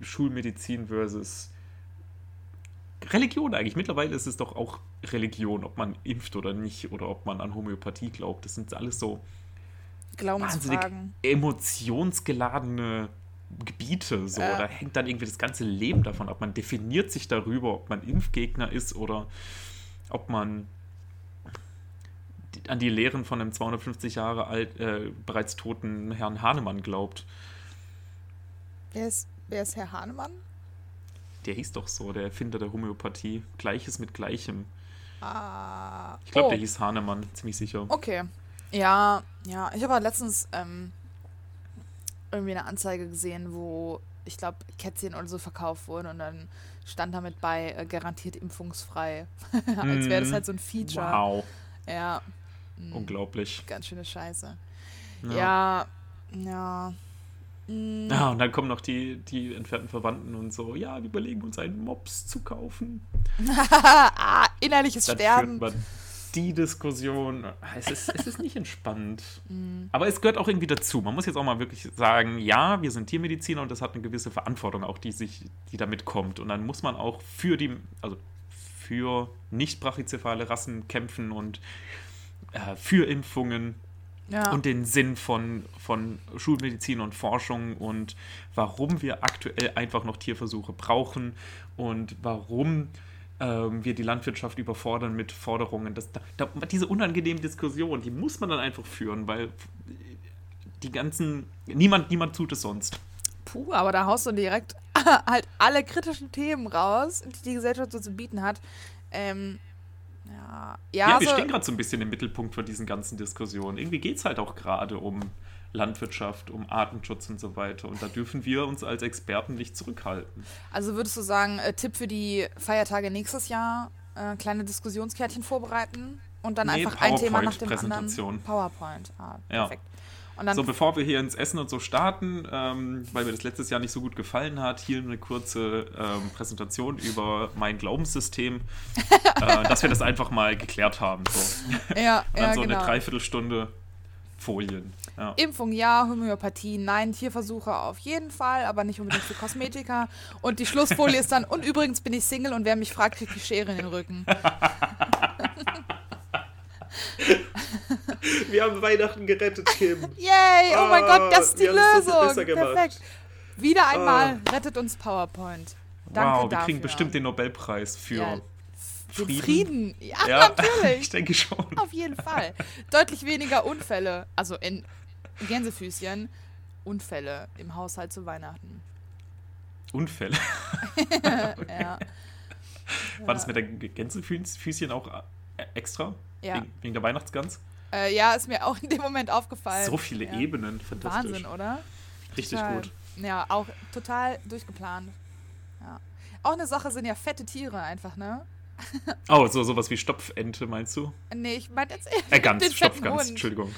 Schulmedizin versus Religion eigentlich. Mittlerweile ist es doch auch Religion, ob man impft oder nicht oder ob man an Homöopathie glaubt. Das sind alles so Glaubensfragen. emotionsgeladene Gebiete. So. Ja. Da hängt dann irgendwie das ganze Leben davon ab. Man definiert sich darüber, ob man Impfgegner ist oder ob man an die Lehren von einem 250 Jahre alt, äh, bereits toten Herrn Hahnemann glaubt. Wer ist, wer ist Herr Hahnemann? Der hieß doch so, der Erfinder der Homöopathie. Gleiches mit Gleichem. Ah. Ich glaube, oh. der hieß Hahnemann, ziemlich sicher. Okay. Ja, ja. Ich habe letztens ähm, irgendwie eine Anzeige gesehen, wo ich glaube Kätzchen oder so verkauft wurden und dann stand damit bei äh, garantiert impfungsfrei. Als wäre das Mhm. halt so ein Feature. Wow, Ja. Mhm. unglaublich. Ganz schöne Scheiße. Ja. Ja, ja. Ja, und dann kommen noch die, die entfernten Verwandten und so, ja, wir überlegen uns einen Mops zu kaufen. ah, innerliches Sterben. führt man die Diskussion. Es ist, es ist nicht entspannt. Mm, Aber es gehört auch irgendwie dazu. Man muss jetzt auch mal wirklich sagen, ja, wir sind Tiermediziner und das hat eine gewisse Verantwortung auch, die sich, die damit kommt. Und dann muss man auch für die, also für nicht brachycephale Rassen kämpfen und äh, für Impfungen ja. und den Sinn von, von Schulmedizin und Forschung und warum wir aktuell einfach noch Tierversuche brauchen und warum ähm, wir die Landwirtschaft überfordern mit Forderungen. Das, da, da, diese unangenehmen Diskussionen, die muss man dann einfach führen, weil die ganzen, niemand, niemand tut es sonst. Puh, aber da haust du direkt halt alle kritischen Themen raus, die die Gesellschaft so zu bieten hat. Ähm, ja, Ja, ja, wir so, stehen gerade so ein bisschen im Mittelpunkt von diesen ganzen Diskussionen. Irgendwie geht es halt auch gerade um Landwirtschaft, um Artenschutz und so weiter. Und da dürfen wir uns als Experten nicht zurückhalten. also würdest du sagen, äh, Tipp für die Feiertage nächstes Jahr, äh, kleine Diskussionskärtchen vorbereiten und dann Nee, einfach ein Thema nach dem anderen. PowerPoint. Ah, Ja. perfekt. Dann So, bevor wir hier ins Essen und so starten, ähm, weil mir das letztes Jahr nicht so gut gefallen hat, hier eine kurze ähm, Präsentation über mein Glaubenssystem, äh, dass wir das einfach mal geklärt haben. So. ja, Und dann ja, so genau. eine Dreiviertelstunde Folien. Ja. Impfung ja, Homöopathie nein, Tierversuche auf jeden Fall, aber nicht unbedingt für Kosmetika. Und die Schlussfolie ist dann, und übrigens bin ich Single und wer mich fragt, kriegt die Schere in den Rücken. Wir haben Weihnachten gerettet, Kim. Yay, oh mein Ah, Gott, das ist die viel Lösung. Perfekt. Wieder einmal Ah. rettet uns PowerPoint. Danke wow, wir dafür. kriegen bestimmt den Nobelpreis für Ja, Den Frieden. Frieden. Ja, Ja, natürlich. ich denke schon. Auf jeden Fall. Deutlich weniger Unfälle, also in Gänsefüßchen, Unfälle im Haushalt zu Weihnachten. Unfälle. Ja. War das mit der Gänsefüßchen auch äh, extra? Ja. Wegen, wegen der Weihnachtsgans? Äh, ja, ist mir auch in dem Moment aufgefallen. So viele ja. Ebenen, fantastisch. Wahnsinn, oder? Richtig Total. gut. Ja, auch total durchgeplant. Ja. Auch eine Sache sind ja fette Tiere einfach, ne? Oh, so sowas wie Stopfente meinst du? Nee, ich meine jetzt Äh, Gans, den Stopfgans. Entschuldigung.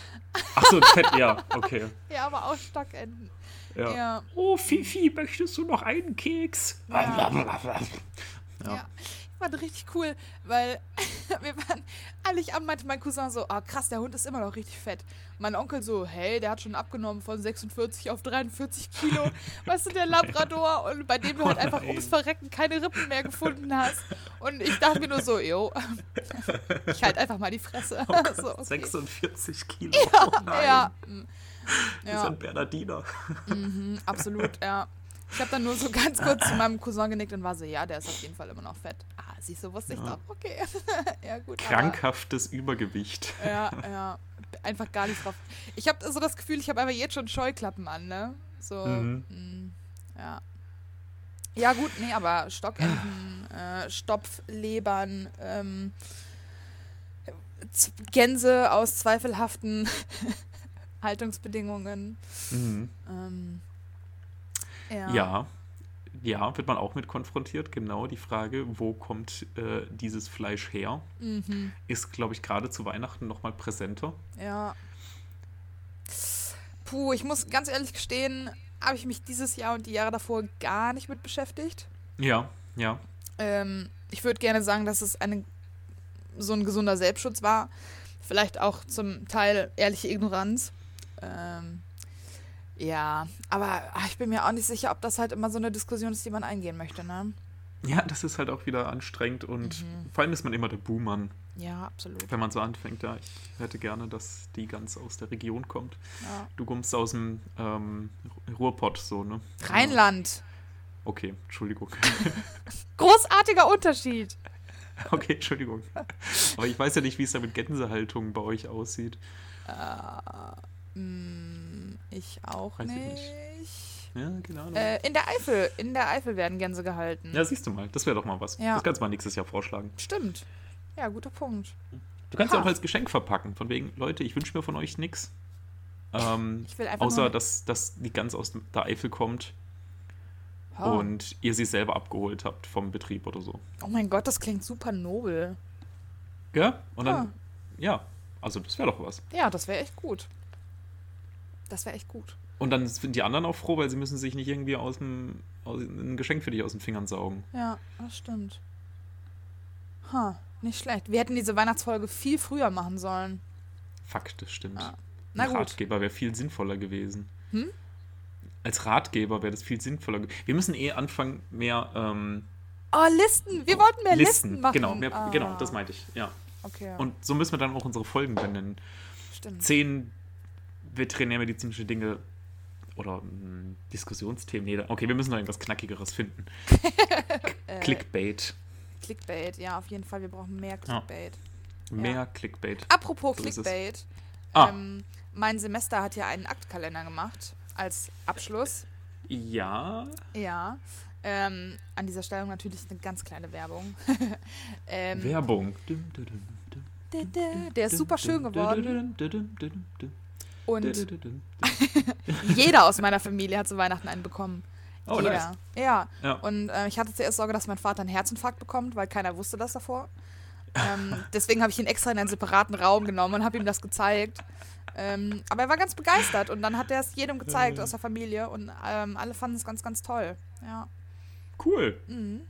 Ach so, fett, ja, okay. Ja, aber auch Stockenten. Ja. Ja. Oh, Fifi, möchtest du noch einen Keks? Ja. Ja. Ja. War richtig cool, weil wir waren, eigentlich an meinte mein Cousin so, ah krass, der Hund ist immer noch richtig fett. Mein Onkel so, hey, der hat schon abgenommen von 46 auf 43 Kilo. weißt du, der Labrador und bei dem du halt Oh einfach ums Verrecken keine Rippen mehr gefunden hast. Und ich dachte mir nur so, jo, ich halt einfach mal die Fresse. Oh Gott, so, okay. 46 Kilo. oh nein. Ja. Das ist ja ein Bernardiner. mhm, absolut, ja. Ich habe dann nur so ganz kurz zu meinem Cousin genickt und war so, ja, der ist auf jeden Fall immer noch fett. Ah, siehst du, wusste ich Ja. doch. Okay. ja, gut. aber- Krankhaftes Übergewicht. Ja, ja. Einfach gar nicht drauf. Ich habe so das Gefühl, ich habe einfach jetzt schon Scheuklappen an, ne? So, Mhm. mm, ja. Ja, gut, nee, aber Stockenten, äh, Stopflebern, ähm, Gänse aus zweifelhaften Haltungsbedingungen. Mhm. Ähm, ja. Ja. ja, wird man auch mit konfrontiert. Genau die Frage, wo kommt äh, dieses Fleisch her, Mhm. ist, glaube ich, gerade zu Weihnachten nochmal präsenter. Ja. Puh, ich muss ganz ehrlich gestehen, habe ich mich dieses Jahr und die Jahre davor gar nicht mit beschäftigt. Ja, ja. Ähm, ich würde gerne sagen, dass es eine, so ein gesunder Selbstschutz war. Vielleicht auch zum Teil ehrliche Ignoranz. Ähm, ja, aber ach, ich bin mir auch nicht sicher, ob das halt immer so eine Diskussion ist, die man eingehen möchte, ne? Ja, das ist halt auch wieder anstrengend und Mhm. vor allem ist man immer der Buhmann, Ja, absolut. wenn man so anfängt. Ja, ich hätte gerne, dass die ganz aus der Region kommt. Ja. Du kommst aus dem ähm, Ruhrpott, so, ne? Rheinland. Okay, Entschuldigung. Großartiger Unterschied. Okay, Entschuldigung. Aber ich weiß ja nicht, wie es da mit Gänsehaltung bei euch aussieht. Äh, mm, ich auch Weiß ich nicht. nicht. Ja, genau. Äh, in der Eifel, in der Eifel werden Gänse gehalten. ja, siehst du mal, das wäre doch mal was. Ja. Das kannst du mal nächstes Jahr vorschlagen. Stimmt. Ja, guter Punkt. Du kannst ja Ha. auch als Geschenk verpacken. Von wegen, Leute, ich wünsche mir von euch nichts. Ähm, Ich will einfach außer, dass, dass die Gans aus der Eifel kommt Oh. und ihr sie selber abgeholt habt vom Betrieb oder so. oh mein Gott, das klingt super nobel. Ja? Und dann, Ah. ja, also das wäre doch was. Ja, das wäre echt gut. Das wäre echt gut. Und dann sind die anderen auch froh, weil sie müssen sich nicht irgendwie aus dem, aus, ein Geschenk für dich aus den Fingern saugen. Ja, das stimmt. Ha, nicht schlecht. Wir hätten diese Weihnachtsfolge viel früher machen sollen. Fuck, das stimmt. Ah. Na gut. Ratgeber wäre viel sinnvoller gewesen. Hm? Als Ratgeber wäre das viel sinnvoller gewesen. Wir müssen eh anfangen, mehr ähm, Oh, Listen. Wir wollten mehr Listen, machen. Genau, mehr, Ah. genau, das meinte ich. Ja. Okay, Und so müssen wir dann auch unsere Folgen benennen. stimmt. Zehn veterinärmedizinische Dinge oder mm, Diskussionsthemen. Nee, okay, wir müssen noch irgendwas Knackigeres finden. Äh, Clickbait. Clickbait, ja, auf jeden Fall. Wir brauchen mehr Ja. Clickbait. Mehr Clickbait. Apropos So. Clickbait. Ah. Ähm, mein Semester hat ja einen Aktkalender gemacht als Abschluss. Ja. Ja. Ähm, an dieser Stelle natürlich eine ganz kleine Werbung. ähm, Werbung. der ist super schön geworden. Und jeder aus meiner Familie hat zu Weihnachten einen bekommen. Oh, jeder. nice. Ja. Ja. Und äh, ich hatte zuerst Sorge, dass mein Vater einen Herzinfarkt bekommt, weil keiner wusste das davor. Ähm, deswegen habe ich ihn extra in einen separaten Raum genommen und habe ihm das gezeigt. Ähm, aber er war ganz begeistert und dann hat er es jedem gezeigt aus der Familie und ähm, alle fanden es ganz, ganz toll. Ja. Cool. Mhm.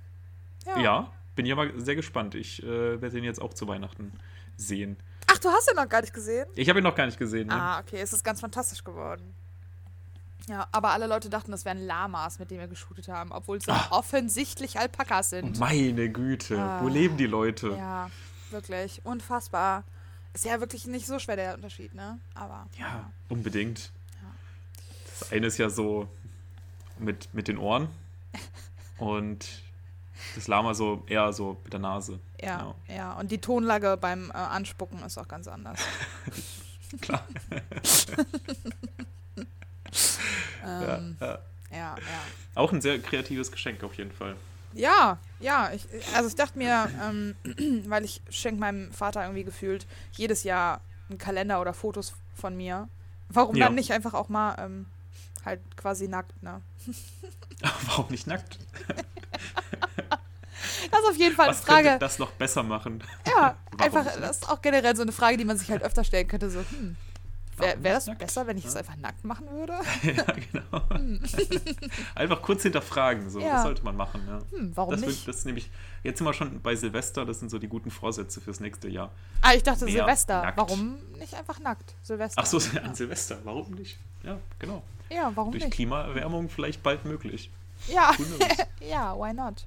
Ja. bin ich aber sehr gespannt. Ich äh, werde ihn jetzt auch zu Weihnachten sehen. Ach, du hast ihn noch gar nicht gesehen? Ich habe ihn noch gar nicht gesehen. Ne? Ah, okay, es ist ganz fantastisch geworden. Ja, aber alle Leute dachten, das wären Lamas, mit denen wir geshootet haben, obwohl es ja offensichtlich Alpakas sind. Meine Güte, wo Ah. leben die Leute? Ja, wirklich. Unfassbar. Ist ja wirklich nicht so schwer der Unterschied, ne? Aber. Ja, unbedingt. Ja. Das eine ist ja so mit, mit den Ohren und das Lama so eher so mit der Nase. Ja, Genau. ja. Und die Tonlage beim äh, Anspucken ist auch ganz anders. Klar. Ähm, Ja, ja. ja, ja. Auch ein sehr kreatives Geschenk auf jeden Fall. Ja, ja. Ich, also ich dachte mir, ähm, weil ich schenke meinem Vater irgendwie gefühlt jedes Jahr einen Kalender oder Fotos von mir. Warum Ja. dann nicht einfach auch mal ähm, halt quasi nackt, ne? Warum nicht nackt? Ist auf jeden Fall eine Was könnte Frage. das noch besser machen? Ja, einfach, das ist auch generell so eine Frage, die man sich halt öfter stellen könnte. So, hm, wäre wär das nackt? besser, wenn ich es Ja. einfach nackt machen würde? ja, genau. Einfach kurz hinterfragen, so. Ja. Das sollte man machen, ja. Hm, warum Das, nicht? wird, das ist nämlich, jetzt sind wir schon bei Silvester, das sind so die guten Vorsätze fürs nächste Jahr. Ah, ich dachte Mehr Silvester. nackt. Warum nicht einfach nackt? Silvester. Ach so, an Silvester, warum nicht? Ja, genau. Ja, warum Durch nicht? Klimaerwärmung vielleicht bald möglich. Ja, ja, why not?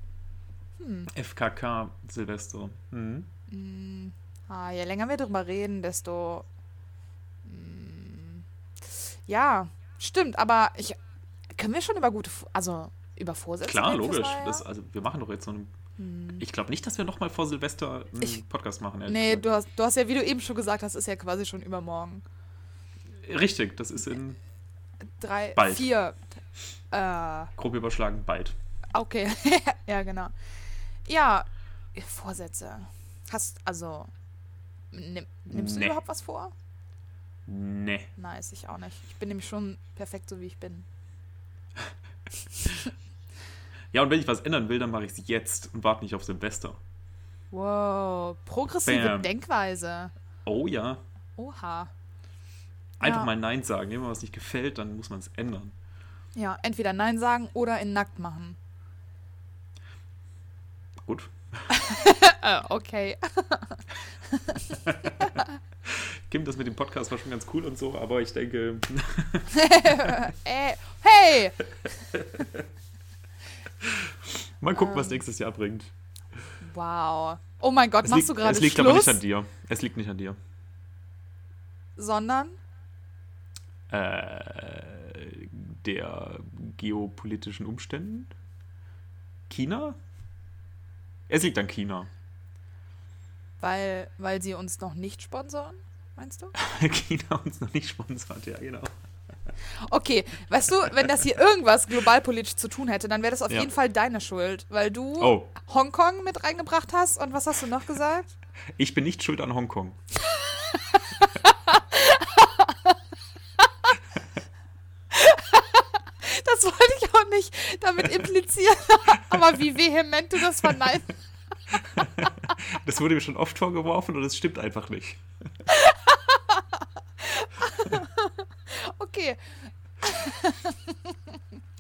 FKK Silvester. Hm, ah, je länger wir drüber reden, desto. Hm, ja, stimmt, aber ich. Können wir schon über gute. Also, über Vorsätze Klar, logisch. Das, also wir machen doch jetzt so einen. Hm. Ich glaube nicht, dass wir nochmal vor Silvester einen Ich- Podcast machen. Nee, gesagt. du hast, du hast ja, wie du eben schon gesagt hast, ist ja quasi schon übermorgen. Richtig, das ist in Drei, Bald. vier. Äh, grob überschlagen bald. okay. ja, genau. Ja, Vorsätze. Hast, also. Nimm, nimmst du Nee. überhaupt was vor? Nee. Nice, ich auch nicht. Ich bin nämlich schon perfekt, so wie ich bin. Ja, und wenn ich was ändern will, dann mache ich es jetzt und warte nicht auf Silvester. Wow, progressive Bam. Denkweise. Oh ja. Oha. Einfach Ja. mal Nein sagen. Wenn mir was nicht gefällt, dann muss man es ändern. Ja, entweder Nein sagen oder in nackt machen. Gut. Äh, okay. Kim, das mit dem Podcast war schon ganz cool und so, aber ich denke, äh, hey! mal gucken, Ähm. was nächstes Jahr bringt. Wow. Oh mein Gott, Es machst liegt, du gerade es liegt Schluss? aber nicht an dir. Es liegt nicht an dir. Sondern? Äh, der geopolitischen Umständen? China? Es liegt an China. Weil, weil sie uns noch nicht sponsoren, meinst du? China uns noch nicht sponsert, ja, genau. Okay, weißt du, wenn das hier irgendwas globalpolitisch zu tun hätte, dann wäre das auf Ja. jeden Fall deine Schuld, weil du Oh, Hongkong mit reingebracht hast und was hast du noch gesagt? ich bin nicht schuld an Hongkong. Das wollte ich auch nicht damit implizieren, aber wie vehement du das verneinst. Das wurde mir schon oft vorgeworfen und es stimmt einfach nicht. Okay,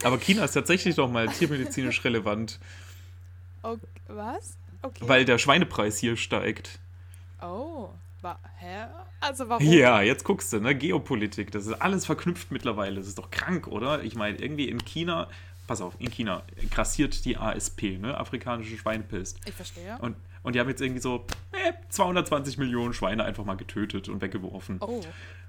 Aber China ist tatsächlich doch mal tiermedizinisch relevant, okay. was? Okay. weil der Schweinepreis hier steigt. oh, wa hä? Also warum? Ja, jetzt guckst du, ne? Geopolitik, das ist alles verknüpft mittlerweile. Das ist doch krank, oder? Ich meine, irgendwie in China, pass auf, in China grassiert die ASP, ne? Afrikanische Schweinepest. Ich verstehe. Und, und die haben jetzt irgendwie so äh, 220 Millionen Schweine einfach mal getötet und weggeworfen. Oh,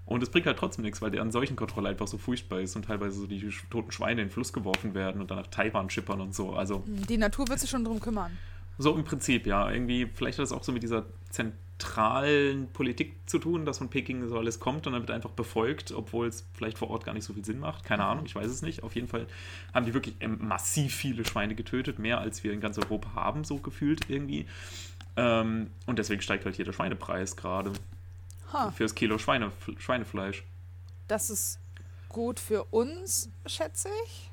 Und es bringt halt trotzdem nichts, weil deren Seuchenkontrolle einfach so furchtbar ist und teilweise so die toten Schweine in den Fluss geworfen werden und dann nach Taiwan schippern und so. Also die Natur wird sich schon drum kümmern. so im Prinzip, ja. Irgendwie, vielleicht hat das auch so mit dieser Zent zentralen Politik zu tun, dass von Peking so alles kommt und dann wird einfach befolgt, obwohl es vielleicht vor Ort gar nicht so viel Sinn macht. Keine Ahnung, ich weiß es nicht. Auf jeden Fall haben die wirklich ähm, massiv viele Schweine getötet, mehr als wir in ganz Europa haben, so gefühlt irgendwie. Ähm, und deswegen steigt halt hier der Schweinepreis gerade. Ha, Fürs Kilo Schweine, Schweinefleisch. das ist gut für uns, schätze ich.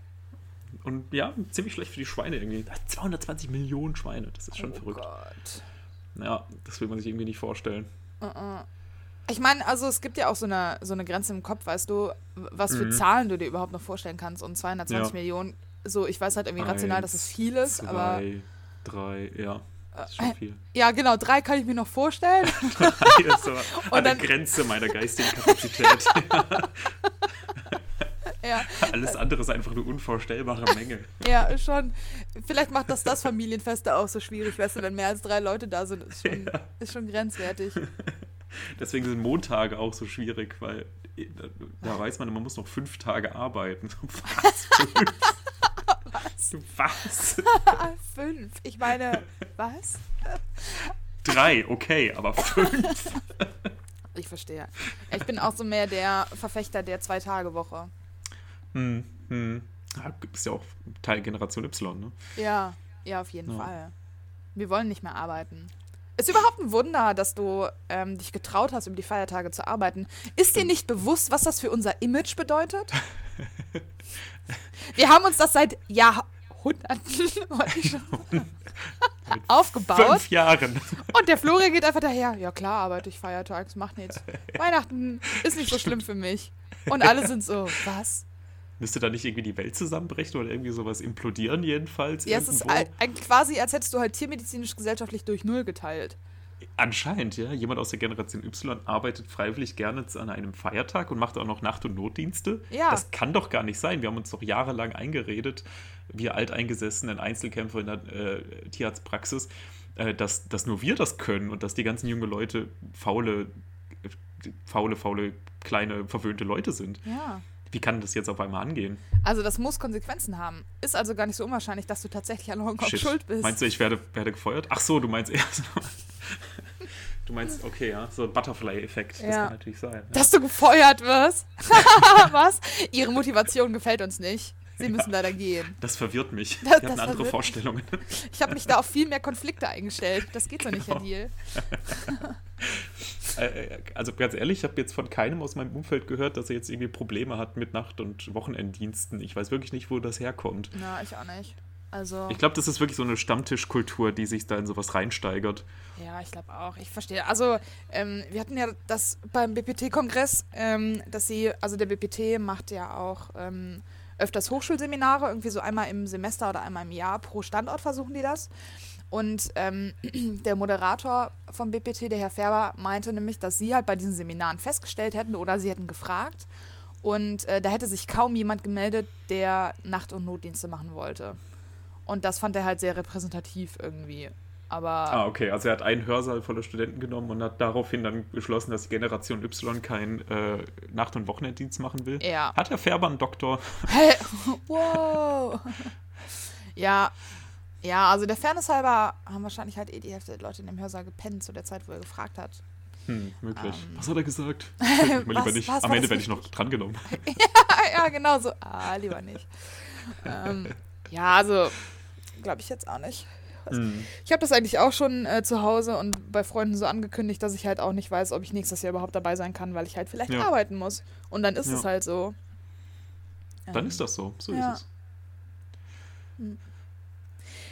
Und ja, ziemlich schlecht für die Schweine irgendwie. 220 Millionen Schweine, das ist schon oh verrückt. Gott. Ja, das will man sich irgendwie nicht vorstellen. Ich meine, also es gibt ja auch so eine, so eine Grenze im Kopf, weißt du, was für Mhm. Zahlen du dir überhaupt noch vorstellen kannst. Und 220 Ja. Millionen, so, ich weiß halt irgendwie rational, dass es viel ist, zwei, aber drei, ja, das ist schon viel. ja, genau, drei kann ich mir noch vorstellen. Hier ist so an der Grenze meiner geistigen Kapazität. ja, Alles andere ist einfach eine unvorstellbare Menge. ja, schon. Vielleicht macht das das Familienfeste auch so schwierig, weißt du, wenn mehr als drei Leute da sind, ist schon, ist schon grenzwertig. Deswegen sind Montage auch so schwierig, weil da, da weiß man, man muss noch fünf Tage arbeiten. Was? Fünf? Was? Fünf. Ich meine, was? Drei, okay, aber fünf. Ich verstehe. Ich bin auch so mehr der Verfechter der Zwei-Tage-Woche. Hm, hm. Ja, du bist ja auch Teil Generation Y, ne? Ja, ja, auf jeden Ja. Fall. Wir wollen nicht mehr arbeiten. Ist überhaupt ein Wunder, dass du ähm, dich getraut hast, über die Feiertage zu arbeiten. Ist dir nicht bewusst, was das für unser Image bedeutet? Wir haben uns das seit Jahrhunderten aufgebaut. Fünf Jahren. Und der Florian geht einfach daher. Ja klar, arbeite ich feiertags, macht nichts. Weihnachten ist nicht so schlimm für mich. Und alle sind so, was? Müsste da nicht irgendwie die Welt zusammenbrechen oder irgendwie sowas implodieren, jedenfalls? Ja, es ist irgendwo? eigentlich quasi, als hättest du halt tiermedizinisch gesellschaftlich durch Null geteilt. Anscheinend, ja. Jemand aus der Generation Y arbeitet freiwillig gerne an einem Feiertag und macht auch noch Nacht- und Notdienste. Ja. Das kann doch gar nicht sein. Wir haben uns doch jahrelang eingeredet, wir alteingesessenen Einzelkämpfer in der äh, Tierarztpraxis, äh, dass, dass nur wir das können und dass die ganzen jungen Leute faule, äh, faule, faule, kleine, verwöhnte Leute sind. Ja. Wie kann das jetzt auf einmal angehen? Also das muss Konsequenzen haben. Ist also gar nicht so unwahrscheinlich, dass du tatsächlich an Hongkong Shit. schuld bist. Meinst du, ich werde, werde gefeuert? Ach so, du meinst erst. Du meinst, okay, ja, so ein Butterfly-Effekt. Das Ja. kann natürlich sein. Ja. dass du gefeuert wirst? Was? Ihre Motivation gefällt uns nicht. Sie müssen leider gehen. Das verwirrt mich. Das- Wir hatten das andere Vorstellungen. Ich habe mich da auf viel mehr Konflikte eingestellt. Das geht so nicht, Herr Genau. Deal. Äh, äh, also ganz ehrlich, ich habe jetzt von keinem aus meinem Umfeld gehört, dass er jetzt irgendwie Probleme hat mit Nacht- und Wochenenddiensten. Ich weiß wirklich nicht, wo das herkommt. Na, ich auch nicht. Also, Ich glaube, das ist wirklich so eine Stammtischkultur, die sich da in sowas reinsteigert. ja, ich glaube auch. Ich verstehe. Also, ähm, wir hatten ja das beim BPT-Kongress, ähm, dass sie, also der BPT macht ja auch ähm, öfters Hochschulseminare, irgendwie so einmal im Semester oder einmal im Jahr pro Standort versuchen die das. Und ähm, der Moderator vom BPT, der Herr Färber, meinte nämlich, dass sie halt bei diesen Seminaren festgestellt hätten oder sie hätten gefragt. Und äh, da hätte sich kaum jemand gemeldet, der Nacht- und Notdienste machen wollte. Und das fand er halt sehr repräsentativ irgendwie. Aber Ah, okay. Also er hat einen Hörsaal voller Studenten genommen und hat daraufhin dann beschlossen, dass die Generation Y keinen äh, Nacht- und Wochenenddienst machen will. Ja. Hat Herr Färber einen Doktor? Hey, wow. Ja, ja, also der Fairness halber haben wahrscheinlich halt eh die Hälfte der Leute in dem Hörsaal gepennt zu der Zeit, wo er gefragt hat. Hm, möglich. Ähm. Was hat er gesagt? Mal lieber Was- nicht. was Am Ende werde ich noch drangenommen. ja, genau so. Ah, lieber nicht. ähm, ja, also glaube ich jetzt auch nicht. Hm. Ich habe das eigentlich auch schon äh, zu Hause und bei Freunden so angekündigt, dass ich halt auch nicht weiß, ob ich nächstes Jahr überhaupt dabei sein kann, weil ich halt vielleicht Ja. arbeiten muss. Und dann ist Ja. es halt so. Dann Ähm, ist das so. So ja. ist es.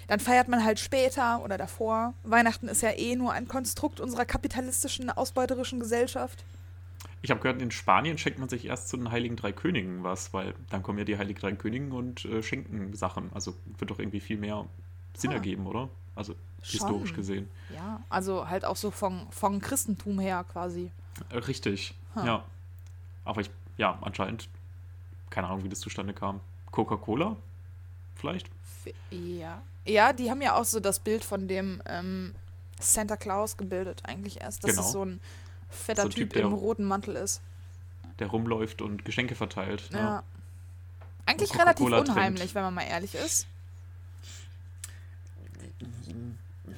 Dann feiert man halt später oder davor. Weihnachten ist ja eh nur ein Konstrukt unserer kapitalistischen, ausbeuterischen Gesellschaft. Ich habe gehört, in Spanien schenkt man sich erst zu den Heiligen Drei Königen was, weil dann kommen ja die Heiligen Drei Königen und äh, schenken Sachen. Also wird doch irgendwie viel mehr Sinn Ah. ergeben, oder? Also historisch Schon. gesehen. Ja, also halt auch so vom, vom Christentum her quasi. Äh, richtig, Ha. ja. Aber ich, ja, anscheinend, keine Ahnung, wie das zustande kam. Coca-Cola? Vielleicht? Ja. Ja, die haben ja auch so das Bild von dem ähm, Santa Claus gebildet, eigentlich erst. Dass Genau. es so ein fetter So ein Typ, der- im roten Mantel ist. Der rumläuft und Geschenke verteilt. Ja. Ja. Eigentlich relativ trinkt. unheimlich, wenn man mal ehrlich ist.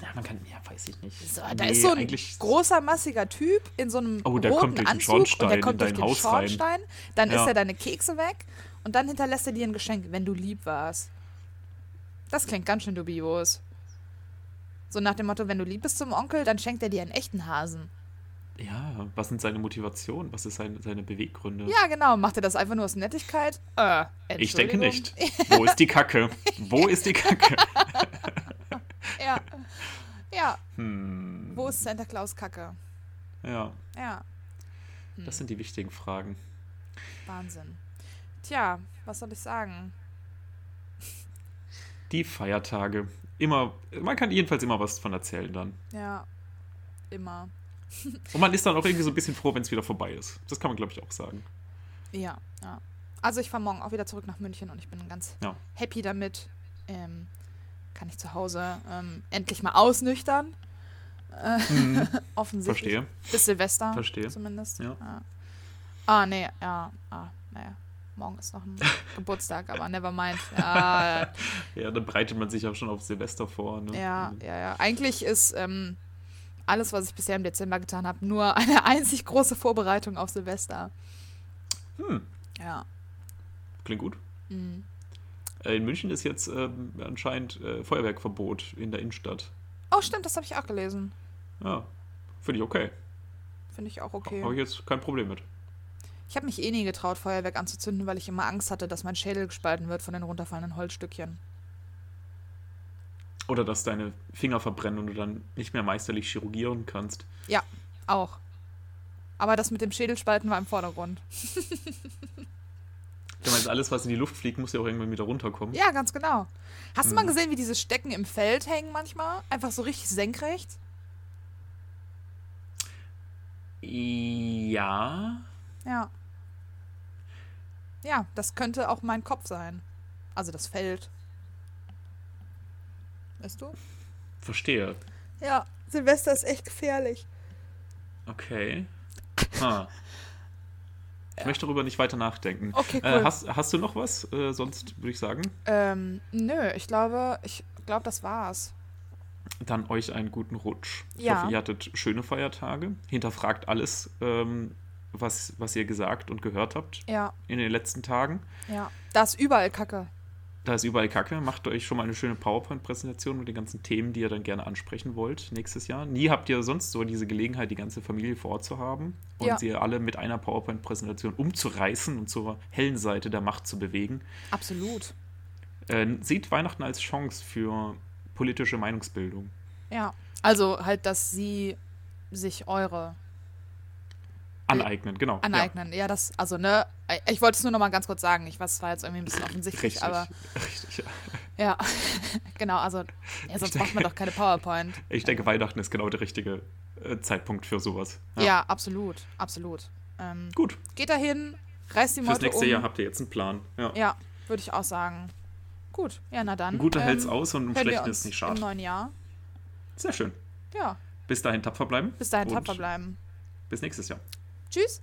Ja, man kann, ja, weiß ich nicht. So, da Nee, ist so ein eigentlich- großer, massiger Typ in so einem Oh, der roten kommt durch den Anzug und Schornstein der in kommt durch den Haus rein. Schornstein. Dann Ja. isst er deine Kekse weg und dann hinterlässt er dir ein Geschenk, wenn du lieb warst. Das klingt ganz schön dubios. So nach dem Motto, wenn du lieb bist zum Onkel, dann schenkt er dir einen echten Hasen. Ja, was sind seine Motivationen? Was ist seine, seine Beweggründe? Ja, genau. Macht er das einfach nur aus Nettigkeit? Äh, ich denke nicht. Wo ist die Kacke? Wo ist die Kacke? Ja. Ja. Hm, Wo ist Santa Claus Kacke? ja, Ja. das sind die wichtigen Fragen. Wahnsinn. Tja, was soll ich sagen? Die Feiertage. Immer, man kann jedenfalls immer was von erzählen dann. Ja. Immer. Und man ist dann auch irgendwie so ein bisschen froh, wenn es wieder vorbei ist. Das kann man, glaube ich, auch sagen. Ja, ja. Also ich fahre morgen auch wieder zurück nach München und ich bin ganz Ja. happy damit. Ähm, kann ich zu Hause ähm, endlich mal ausnüchtern. Äh, offensichtlich. Verstehe. Bis Silvester Verstehe. zumindest. Ja. Ah, nee, ja. Ah, naja. Morgen ist noch ein Geburtstag, aber never mind. Ja, Ja, dann bereitet man sich auch schon auf Silvester vor. Ne? ja, ja, ja. Eigentlich ist ähm, alles, was ich bisher im Dezember getan habe, nur eine einzig große Vorbereitung auf Silvester. Hm, Ja. klingt gut. Mhm. Äh, In München ist jetzt ähm, anscheinend äh, Feuerwerkverbot in der Innenstadt. Oh, stimmt, das habe ich auch gelesen. Ja, finde ich okay. Finde ich auch okay. Habe ich jetzt kein Problem mit. Ich habe mich eh nie getraut, Feuerwerk anzuzünden, weil ich immer Angst hatte, dass mein Schädel gespalten wird von den runterfallenden Holzstückchen. Oder dass deine Finger verbrennen und du dann nicht mehr meisterlich chirurgieren kannst. Ja, auch. Aber das mit dem Schädelspalten war im Vordergrund. Du meinst, alles, was in die Luft fliegt, muss ja auch irgendwann wieder runterkommen. Ja, ganz genau. Hast du mal Mhm. gesehen, wie diese Stecken im Feld hängen manchmal? Einfach so richtig senkrecht? Ja. Ja. Ja, das könnte auch mein Kopf sein. Also das Feld. Weißt du? Verstehe. Ja, Silvester ist echt gefährlich. Okay. Ha. Ich möchte darüber nicht weiter nachdenken. Okay, cool. Äh, hast, hast du noch was? Äh, sonst würde ich sagen, Ähm, nö, ich glaube, ich glaube, das war's. dann euch einen guten Rutsch. Ich Ja. hoffe, ihr hattet schöne Feiertage. Hinterfragt alles, ähm, was, was ihr gesagt und gehört habt Ja, in den letzten Tagen. ja. Da ist überall Kacke. Da ist überall Kacke. Macht euch schon mal eine schöne PowerPoint-Präsentation mit den ganzen Themen, die ihr dann gerne ansprechen wollt nächstes Jahr. Nie habt ihr sonst so diese Gelegenheit, die ganze Familie vor Ort zu haben und Ja. sie alle mit einer PowerPoint-Präsentation umzureißen und zur hellen Seite der Macht zu bewegen. Absolut. Äh, seht Weihnachten als Chance für politische Meinungsbildung. Ja. Also halt, dass sie sich eure Aneignen, genau. aneignen. Ja, das, also ne, ich wollte es nur noch mal ganz kurz sagen. Ich weiß, es war jetzt irgendwie ein bisschen Ja. offensichtlich, Richtig, aber richtig. Ja. ja, genau, also ja, sonst braucht man doch keine PowerPoint. Ich denke, Weihnachten ist genau der richtige äh, Zeitpunkt für sowas. Ja, absolut, absolut. Ähm, Gut, geht dahin, reißt die fürs Meute nächste um. Jahr habt ihr jetzt einen Plan. Ja. Ja, würde ich auch sagen. Gut, ja, na dann. Ein guter ähm, hält's aus und ein uns ist nicht Im schade. neuen Jahr. Sehr schön. Ja, Bis dahin tapfer bleiben. bis dahin tapfer bleiben. Bis nächstes Jahr. Tschüss.